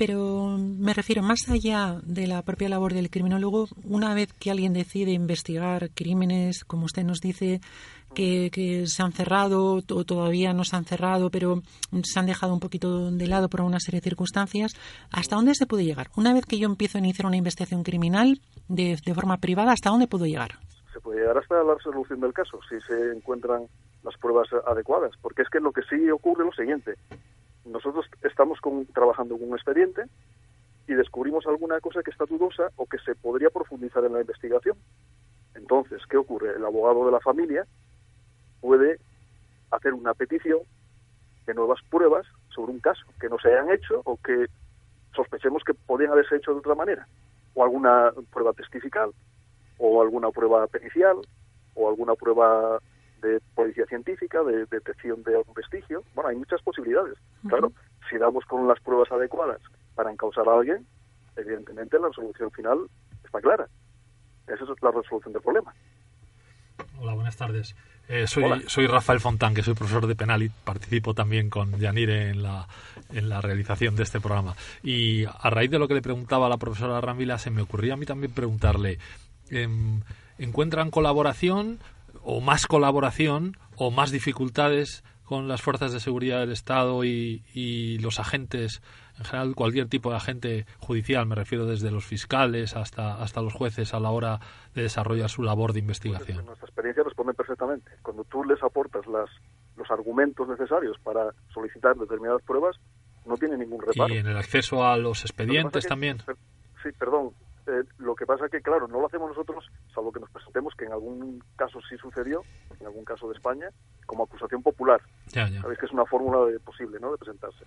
pero me refiero más allá de la propia labor del criminólogo, una vez que alguien decide investigar crímenes, como usted nos dice, que, se han cerrado o todavía no se han cerrado, pero se han dejado un poquito de lado por una serie de circunstancias, ¿hasta dónde se puede llegar? Una vez que yo empiezo a iniciar una investigación criminal de, de forma privada, ¿hasta dónde puedo llegar? Se puede llegar hasta la resolución del caso, si se encuentran las pruebas adecuadas, porque es que lo que sí ocurre es lo siguiente, nosotros estamos trabajando con un expediente y descubrimos alguna cosa que está dudosa o que se podría profundizar en la investigación. Entonces, ¿qué ocurre? El abogado de la familia puede hacer una petición de nuevas pruebas sobre un caso que no se hayan hecho o que sospechemos que podrían haberse hecho de otra manera, o alguna prueba testifical, o alguna prueba pericial, o alguna prueba de policía científica, de detección de algún vestigio. Bueno, hay muchas posibilidades. Claro, si damos con las pruebas adecuadas para encausar a alguien, evidentemente la resolución final está clara. Esa es la resolución del problema. Hola, buenas tardes. Eh, soy, soy Rafael Fontán, que soy profesor de penal y participo también con Yanire en la, en la realización de este programa. Y a raíz de lo que le preguntaba a la profesora Ramila, se me ocurría a mí también preguntarle, em, ¿encuentran colaboración o más colaboración o más dificultades con las fuerzas de seguridad del Estado y, los agentes, en general cualquier tipo de agente judicial, me refiero desde los fiscales hasta, hasta los jueces a la hora de desarrollar su labor de investigación. Pues nuestra experiencia responde perfectamente. Cuando tú les aportas las, los argumentos necesarios para solicitar determinadas pruebas, no tiene ningún reparo. Y en el acceso a los expedientes también. Sí, perdón. Eh, lo que pasa que, claro, no lo hacemos nosotros, salvo que nos presentemos, que en algún caso sí sucedió, en algún caso de España, como acusación popular. Sabéis que es una fórmula de, posible, ¿no?, de presentarse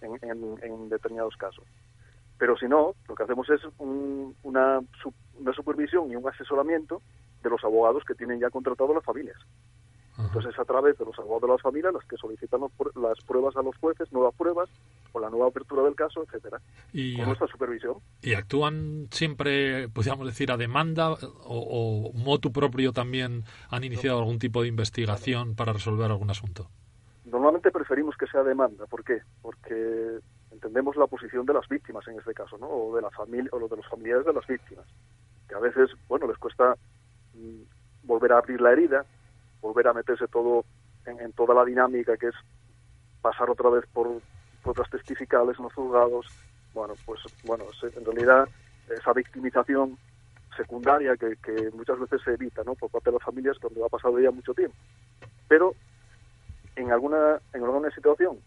en, determinados casos. Pero si no, lo que hacemos es una, una supervisión y un asesoramiento de los abogados que tienen ya contratado las familias. Entonces es a través de los abogados de las familias las que solicitan las pruebas a los jueces, nuevas pruebas, o la nueva apertura del caso, etcétera, y, con nuestra supervisión. ¿Y actúan siempre, podríamos decir, a demanda o, o motu propio también han iniciado algún tipo de investigación para resolver algún asunto? Normalmente preferimos que sea demanda. ¿Por qué? Porque entendemos la posición de las víctimas en este caso, ¿no? O de la familia o de los familiares de las víctimas, que a veces, bueno, les cuesta mm, volver a abrir la herida, volver a meterse todo en, toda la dinámica que es pasar otra vez por pruebas testificales en los juzgados. Bueno, pues bueno, en realidad esa victimización secundaria que, muchas veces se evita ¿no? por parte de las familias cuando ha pasado ya mucho tiempo. Pero en alguna, en alguna situación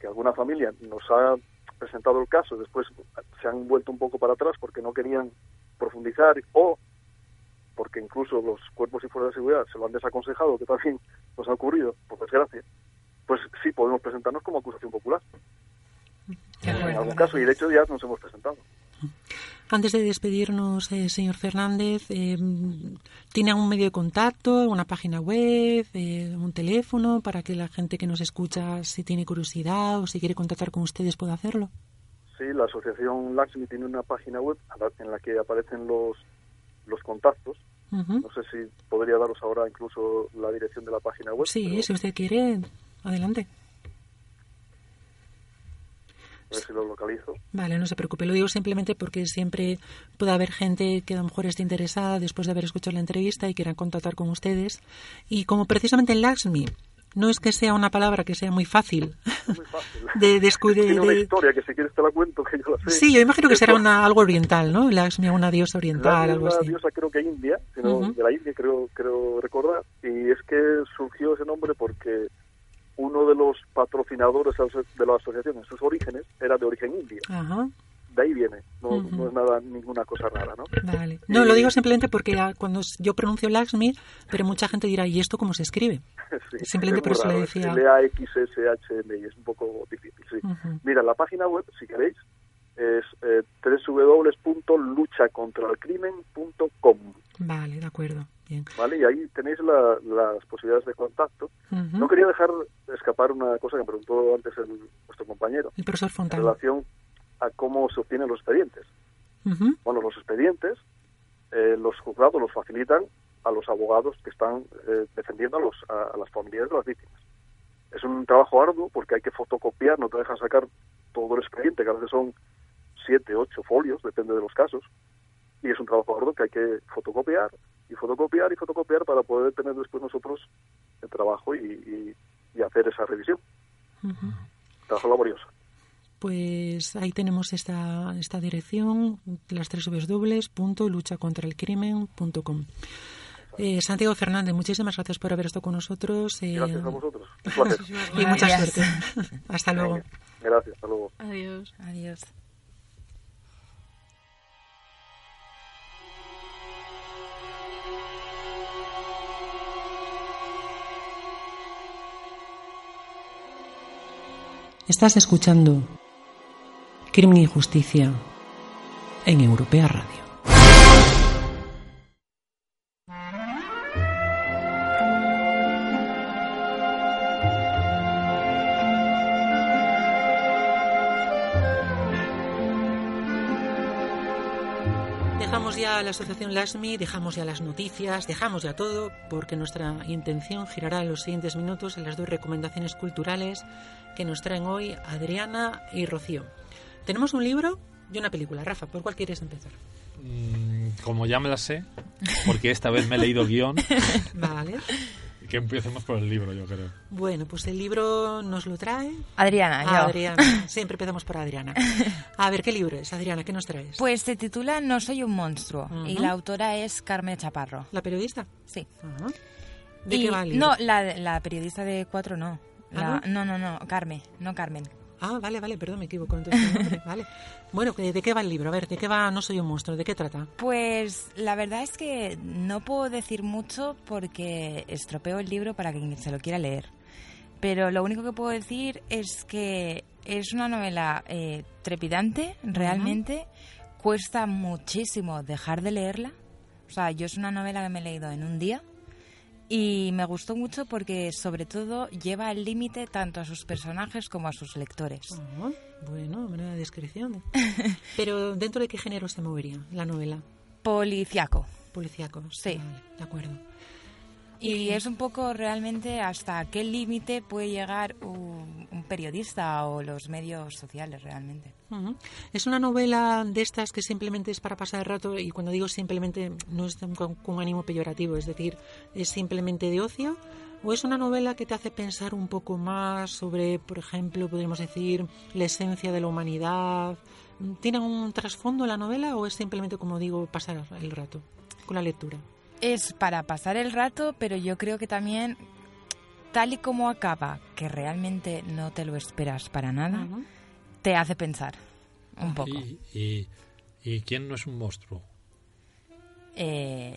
que alguna familia nos ha presentado el caso, después se han vuelto un poco para atrás porque no querían profundizar o porque incluso los cuerpos y fuerzas de seguridad se lo han desaconsejado, que también nos ha ocurrido, por desgracia, pues sí podemos presentarnos como acusación popular. En algún caso, y de hecho ya nos hemos presentado. Antes de despedirnos, eh, señor Fernández, eh, ¿tiene algún medio de contacto, una página web, eh, un teléfono para que la gente que nos escucha, si tiene curiosidad o si quiere contactar con ustedes, pueda hacerlo? Sí, la asociación Laxmi tiene una página web en la que aparecen los, los contactos no sé si podría daros ahora incluso la dirección de la página web. Sí, si usted quiere, adelante. A ver si lo localizo. Vale, no se preocupe. Lo digo simplemente porque siempre puede haber gente que a lo mejor esté interesada después de haber escuchado la entrevista y quiera contactar con ustedes. Y como precisamente en Laxmi no es que sea una palabra que sea muy fácil, de descubrir. Tiene una historia que si quieres te la cuento, que yo la sé. Sí, yo imagino que será una, algo oriental, ¿no? La, una diosa oriental, algo así. Una diosa creo que india, sino de la India creo, creo recordar, y es que surgió ese nombre porque uno de los patrocinadores de la asociación en sus orígenes era de origen indio. De ahí viene, no, no es nada, ninguna cosa rara, ¿no? Vale. No, lo digo simplemente porque cuando yo pronuncio Laxmi, pero mucha gente dirá, ¿y esto cómo se escribe? simplemente por eso le decía. L-A-X-S-H-M, es un poco difícil, sí. Mira, la página web, si queréis, es eh, www.luchacontralcrimen.com. Vale, de acuerdo. Bien. Vale, y ahí tenéis las posibilidades de contacto. No quería dejar escapar una cosa que me preguntó antes el, nuestro compañero. El profesor Fontana. En relación a cómo se obtienen los expedientes. Bueno, los expedientes, eh, los juzgados los facilitan a los abogados que están eh, defendiendo a, los, a, las familias de las víctimas. Es un trabajo arduo porque hay que fotocopiar, no te dejan sacar todo el expediente, que a veces son siete, ocho folios, depende de los casos, y es un trabajo arduo que hay que fotocopiar y fotocopiar y fotocopiar para poder tener después nosotros el trabajo y, hacer esa revisión. Trabajo laborioso. Pues ahí tenemos esta, esta dirección, las tres www.luchacontralcrimen.com. Eh, Santiago Fernández, muchísimas gracias por haber estado con nosotros. Eh, gracias a vosotros. y mucha suerte. hasta luego. Gracias, hasta luego. Adiós. Adiós. Estás escuchando Crimen y Justicia en Europea Radio. Dejamos ya la asociación LASMI, dejamos ya las noticias, dejamos ya todo, porque nuestra intención girará en los siguientes minutos en las dos recomendaciones culturales que nos traen hoy Adriana y Rocío. Tenemos un libro y una película. Rafa, ¿por cuál quieres empezar? Mm, como ya me la sé, porque esta vez me he leído guion. vale. Que empecemos por el libro, yo creo. Bueno, pues el libro nos lo trae. Adriana, yo. Adriana. Siempre empezamos por Adriana. A ver, ¿qué libro es, Adriana? ¿Qué nos traes? Pues se titula No soy un monstruo y la autora es Carmen Chaparro. ¿La periodista? Sí. ¿De qué va el libro? No, la, la periodista de Cuatro no. ¿Ah, no? no, no, Carmen, no Carmen. Ah, vale, vale, perdón, me equivoco. Entonces, vale. Bueno, ¿de qué va el libro? A ver, ¿de qué va No soy un monstruo? ¿De qué trata? Pues la verdad es que no puedo decir mucho porque estropeo el libro para quien se lo quiera leer. Pero lo único que puedo decir es que es una novela eh, trepidante, realmente. Cuesta muchísimo dejar de leerla. O sea, yo es una novela que me he leído en un día y me gustó mucho porque sobre todo lleva al límite tanto a sus personajes como a sus lectores. Oh, bueno, buena descripción. Pero ¿dentro de qué género se movería la novela? Policiaco. Policiaco, sí. de acuerdo. Y es un poco realmente hasta qué límite puede llegar un, periodista o los medios sociales realmente. Es una novela de estas que simplemente es para pasar el rato y cuando digo simplemente no es con, con ánimo peyorativo, es decir, es simplemente de ocio. ¿O es una novela que te hace pensar un poco más sobre, por ejemplo, podríamos decir, la esencia de la humanidad? ¿Tiene un trasfondo la novela o es simplemente, como digo, pasar el rato con la lectura? es para pasar el rato, pero yo creo que también, tal y como acaba, que realmente no te lo esperas para nada, te hace pensar un poco. ¿Y, y, quién no es un monstruo? Eh,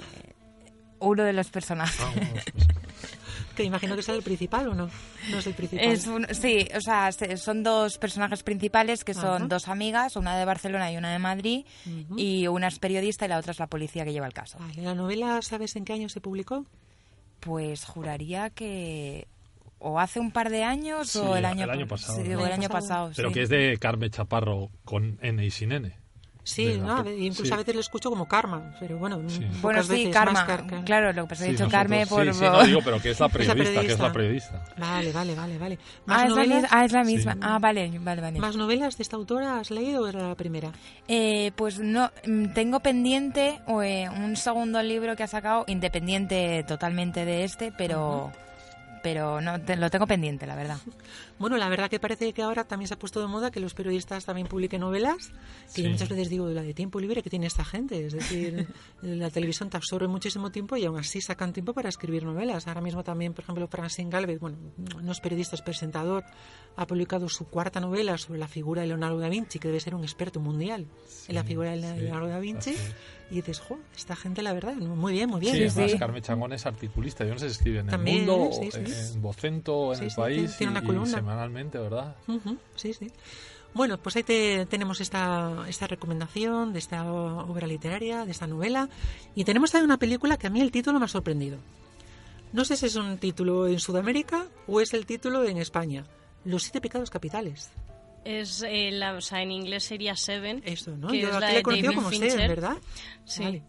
uno de los personajes. Ah, que imagino que es el principal o no. No es el principal. sí, o sea, son dos personajes principales que son dos amigas, una de Barcelona y una de Madrid, y una es periodista y la otra es la policía que lleva el caso. ¿La novela sabes en qué año se publicó? Pues juraría que o hace un par de años o el año, pasado. Sí, el año pasado. Pero que es de Carmen Chaparro con N y sin N. Sí, ¿no? incluso a veces lo escucho como karma, pero bueno, sí. bueno, sí, karma. Claro, lo que pasa he dicho karma por... Sí, no digo, pero que es la periodista, que es la periodista. Vale, vale, vale, vale. ¿Más ah, novelas? Es la, ah, es la misma. Ah, vale, vale, vale. ¿Más novelas de esta autora has leído o era la primera? Eh, pues no, mm, tengo pendiente eh, un segundo libro que ha sacado, independiente totalmente de este, pero... pero no lo tengo pendiente, la verdad. Bueno, la verdad que parece que ahora también se ha puesto de moda que los periodistas también publiquen novelas, que yo muchas veces digo, la de tiempo libre que tiene esta gente, es decir, la televisión te absorbe muchísimo tiempo y aún así sacan tiempo para escribir novelas. Ahora mismo también, por ejemplo, Francine Galvez, bueno, no es periodista, es presentador, ha publicado su cuarta novela sobre la figura de Leonardo da Vinci, que debe ser un experto mundial en la figura de Leonardo da Vinci. Y dices, jo, esta gente, la verdad, muy bien, muy bien. Sí, además Carmen Changón es articulista. Yo no sé si escribe en El Mundo, en Vocento, en El País, tiene, una columna. Semanalmente, ¿verdad? sí, sí. Bueno, pues ahí te, tenemos esta, esta recomendación de esta obra literaria, de esta novela. Y tenemos también una película que a mí el título me ha sorprendido. No sé si es un título en Sudamérica o es el título en España. Los siete pecados capitales. Es, eh, la, o sea, en inglés sería Seven. Eso, ¿no? Yo aquí le he conocido como Seven, ¿verdad? Sí.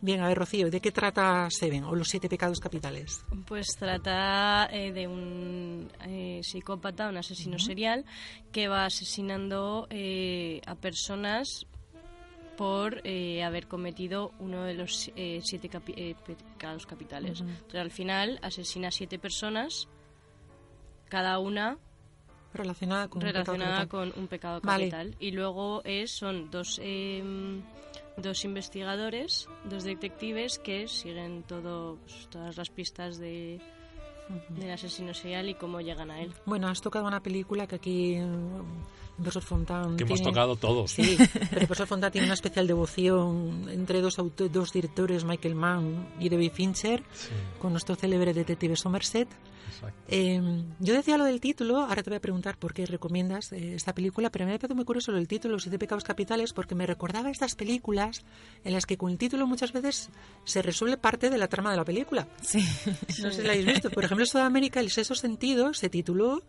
Bien, a ver, Rocío, ¿de qué trata Seven o los siete pecados capitales? Pues trata eh, de un eh, psicópata, un asesino serial, que va asesinando a personas por haber cometido uno de los siete pecados capitales. Entonces, al final asesina a siete personas, cada una relacionada con relacionada un con un pecado capital. Y luego es son dos em, dos investigadores dos detectives que siguen todo pues, todas las pistas de del asesino serial y cómo llegan a él. Bueno, has tocado una película que aquí Profesor Fontán. Que hemos tocado todos. Sí, pero el profesor Fontán tiene una especial devoción entre dos, dos directores, Michael Mann y David Fincher, con nuestro célebre detective Somerset. Eh, yo decía lo del título, ahora te voy a preguntar por qué recomiendas eh, esta película, pero me ha parecido muy curioso lo del título, Los siete pecados capitales, porque me recordaba estas películas en las que con el título muchas veces se resuelve parte de la trama de la película. Sí. No sé si la habéis visto. Por ejemplo, en Sudamérica, El sexto sentido se tituló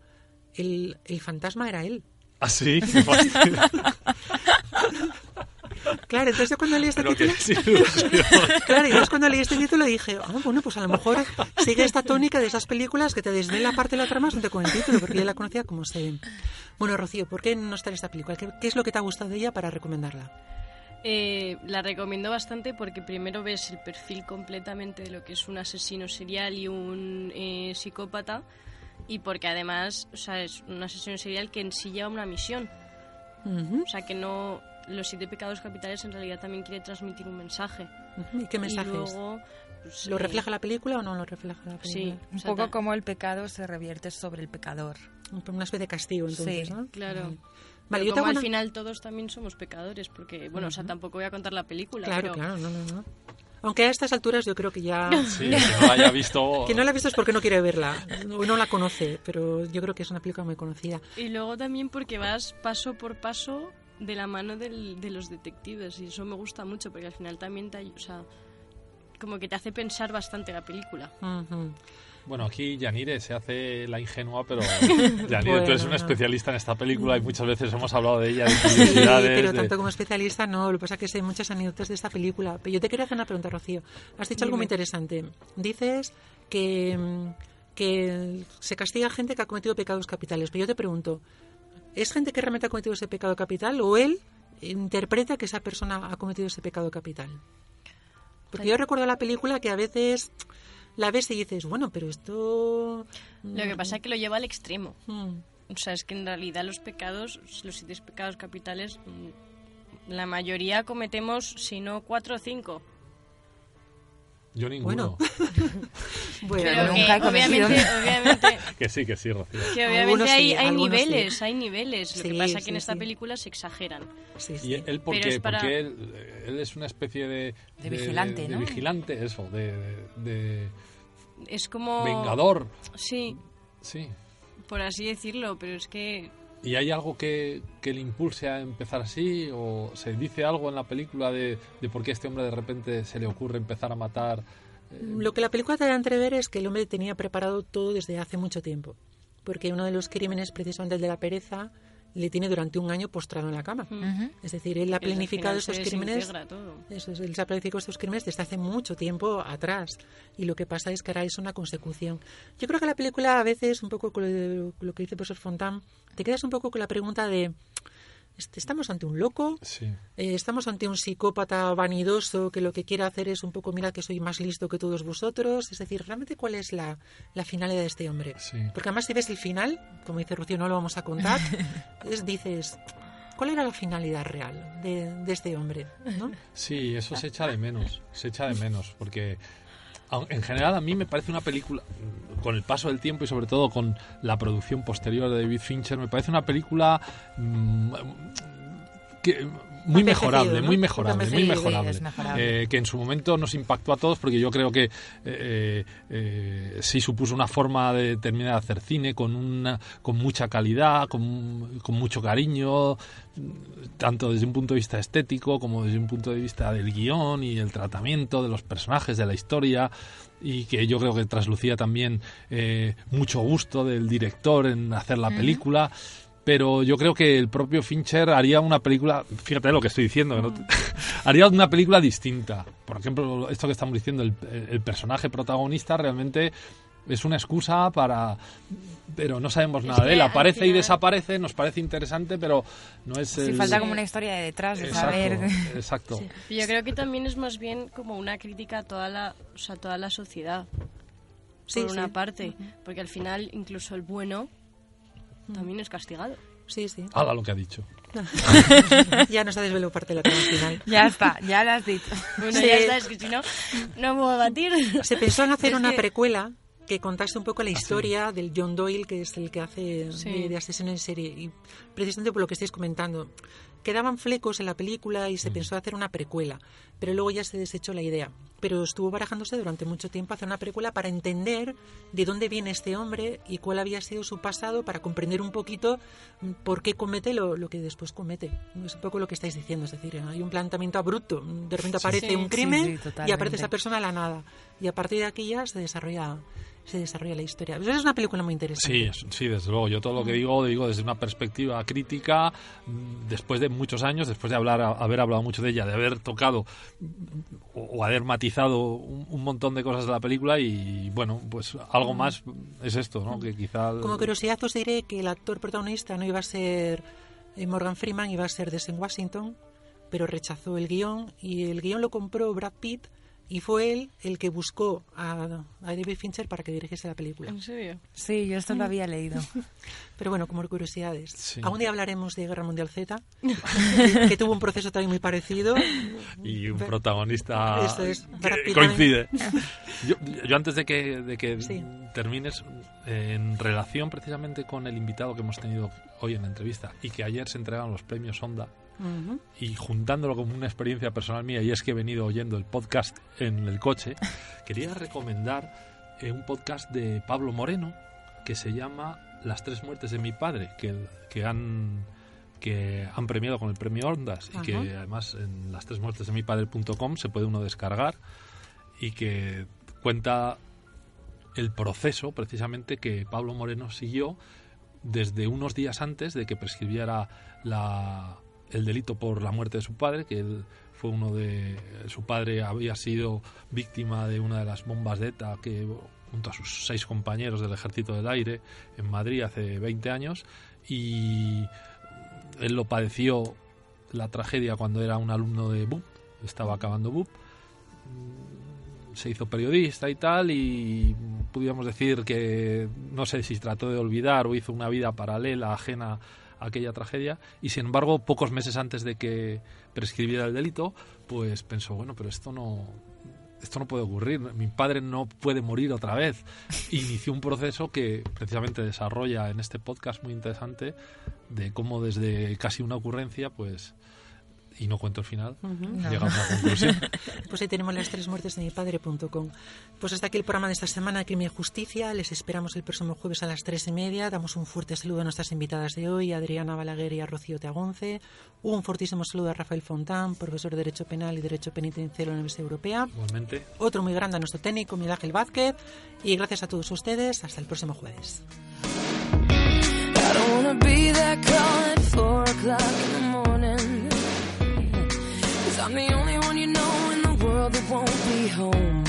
El, el fantasma era él. ¿Ah, sí? Entonces yo cuando leí este título... claro, y cuando leí este título dije, ah, bueno, pues a lo mejor sigue esta tónica de esas películas que te desden la parte de la trama junto con el título, porque yo la conocía como se... Bueno, Rocío, ¿por qué no está en esta película? ¿Qué, es lo que te ha gustado de ella para recomendarla? Eh, la recomiendo bastante porque primero ves el perfil completamente de lo que es un asesino serial y un eh, psicópata y porque además o sea, es un asesino serial que en sí lleva una misión. O sea, que no... Los siete pecados capitales en realidad también quiere transmitir un mensaje. ¿Y qué mensaje pues, ¿Lo eh, refleja la película o no lo refleja la película? Sí, un poco como el pecado se revierte sobre el pecador. Una especie de castigo, entonces, sí, claro. Vale, yo como al final todos también somos pecadores, porque, bueno, o sea, tampoco voy a contar la película. Claro, claro, no, no, no. Aunque a estas alturas yo creo que ya... Sí, que no la haya visto... que no la ha visto es porque no quiere verla, o no la conoce, pero yo creo que es una película muy conocida. Y luego también porque vas paso por paso de la mano del, de los detectives, y eso me gusta mucho, porque al final también te... O sea, como que te hace pensar bastante la película. Bueno, aquí Yanire se hace la ingenua, pero Yanire, tú eres una especialista en esta película y muchas veces hemos hablado de ella, de curiosidades. Sí, pero tanto como especialista no, lo que pasa es que sé muchas anécdotas de esta película. Pero yo te quería hacer una pregunta, Rocío. Has dicho algo muy interesante. Dices que, que se castiga a gente que ha cometido pecados capitales, pero yo te pregunto, ¿es gente que realmente ha cometido ese pecado capital o él interpreta que esa persona ha cometido ese pecado capital? Porque yo recuerdo la película que a veces la ves y dices, bueno, pero esto... Lo que pasa es que lo lleva al extremo. Mm. O sea, es que en realidad los pecados, los siete pecados capitales, mm, la mayoría cometemos, si no cuatro o cinco. Yo ninguno. Bueno, nunca he obviamente, obviamente, que sí, que sí, Rocío. Que obviamente hay, hay niveles, hay niveles. Lo que pasa es que en esta película se exageran. ¿Y él por qué? Porque él, es una especie de... De, vigilante, ¿no? De vigilante, eso, de es como... Vengador. Sí. Sí. Por así decirlo, pero es que... ¿Y hay algo que, que le impulse a empezar así? ¿O se dice algo en la película de, de por qué a este hombre de repente se le ocurre empezar a matar? Eh, Lo que la película te da a entrever es que el hombre tenía preparado todo desde hace mucho tiempo. Porque uno de los crímenes, precisamente el de la pereza, le tiene durante un año postrado en la cama. Es decir, él ha planificado esos crímenes. Eso él se ha planificado estos crímenes desde hace mucho tiempo atrás. Y lo que pasa es que ahora es una consecución. Yo creo que la película a veces, un poco con lo, que dice el profesor Fontán, te quedas un poco con la pregunta de estamos ante un loco, eh, estamos ante un psicópata vanidoso que lo que quiere hacer es un poco, mira que soy más listo que todos vosotros. Es decir, realmente cuál es la, finalidad de este hombre. Porque además si ves el final, como dice Rocío, no lo vamos a contar, es, dices, ¿cuál era la finalidad real de, de este hombre? ¿no? Sí, eso se echa de menos, se echa de menos, porque en general a mí me parece una película, con el paso del tiempo y sobre todo con la producción posterior de David Fincher, me parece una película mm, que muy mejorable, muy mejorable, muy mejorable, eh, que en su momento nos impactó a todos porque yo creo que eh, eh, sí supuso una forma de terminar de hacer cine con una, con mucha calidad, con, con, mucho cariño, tanto desde un punto de vista estético como desde un punto de vista del guion y el tratamiento de los personajes, de la historia y que yo creo que traslucía también mucho gusto del director en hacer la película pero yo creo que el propio Fincher haría una película, fíjate lo que estoy diciendo, haría una película distinta. Por ejemplo, esto que estamos diciendo, el, personaje protagonista realmente es una excusa para pero no sabemos nada de él. aparece y desaparece nos parece interesante pero no es sí, falta como una historia de detrás de saber. Exacto yo creo que también es más bien como una crítica a toda la o sea, toda la sociedad por una parte porque al final incluso el bueno también es castigado. Sí, sí. Haga lo que ha dicho. ya nos ha desvelado parte de la trama final. Ya está, ya lo has dicho. Bueno, ya está, es que si no, no me voy a batir. Se pensó en hacer una precuela que contase un poco la historia del John Doyle, que es el que hace de, de asesino en serie. Y precisamente por lo que estáis comentando, quedaban flecos en la película y se mm. pensó hacer una precuela, pero luego ya se desechó la idea. Pero estuvo barajándose durante mucho tiempo hacer una precuela para entender de dónde viene este hombre y cuál había sido su pasado, para comprender un poquito mm, por qué comete lo, que después comete. Es un poco lo que estáis diciendo, es decir, hay un planteamiento abrupto, de repente aparece un crimen y aparece esa persona a la nada. Y a partir de aquí ya se desarrolla se desarrolla la historia. Pues es una película muy interesante. Sí, sí, desde luego. Yo todo lo que digo, digo desde una perspectiva crítica, mm, después de muchos años, después de hablar, haber hablado mucho de ella, de haber tocado o, haber matizado un, montón de cosas de la película y, bueno, pues algo más es esto, ¿no? Que quizá... Como curiosidad os diré que el actor protagonista no iba a ser eh, Morgan Freeman, iba a ser Desmond Washington, pero rechazó el guion y el guion lo compró Brad Pitt y fue él el que buscó a, David Fincher para que dirigiese la película. ¿En serio? Sí, yo esto lo había leído. Pero bueno, como curiosidades. Algún día hablaremos de Guerra Mundial Z, que, tuvo un proceso también muy parecido. Y un protagonista que coincide. Yo, antes de que, de que termines, en relación precisamente con el invitado que hemos tenido hoy en la entrevista y que ayer se entregaron los premios Onda, y juntándolo con una experiencia personal mía, y es que he venido oyendo el podcast en el coche, quería recomendar eh, un podcast de Pablo Moreno que se llama Las tres muertes de mi padre, que, que han que han premiado con el premio Ondas y que además en las tres muertes de mi padre.com se puede uno descargar y que cuenta el proceso precisamente que Pablo Moreno siguió desde unos días antes de que prescribiera la, el delito por la muerte de su padre, que él fue uno de su padre había sido víctima de una de las bombas de ETA que junto a sus seis compañeros del Ejército del Aire en Madrid hace 20 años y él lo padeció la tragedia cuando era un alumno de BUP, estaba acabando BUP, se hizo periodista y tal y pudiéramos decir que no sé si trató de olvidar o hizo una vida paralela ajena aquella tragedia y sin embargo pocos meses antes de que prescribiera el delito pues pensó bueno pero esto no esto no puede ocurrir, mi padre no puede morir otra vez. Inició un proceso que precisamente desarrolla en este podcast muy interesante de cómo desde casi una ocurrencia, pues y no cuento el final, llegamos a la conclusión. pues ahí tenemos las tres muertes de mi padre.com. Pues hasta aquí el programa de esta semana, Crimen y Justicia. Les esperamos el próximo jueves a las tres y media. Damos un fuerte saludo a nuestras invitadas de hoy, Adriana Balaguer y a Rocío Teagonce. Un fortísimo saludo a Rafael Fontán, profesor de Derecho Penal y Derecho Penitenciario de la Universidad Europea. Igualmente. Otro muy grande a nuestro técnico, Miguel Ángel Vázquez. Y gracias a todos ustedes. Hasta el próximo jueves. I'm the only one you know in the world that won't be home.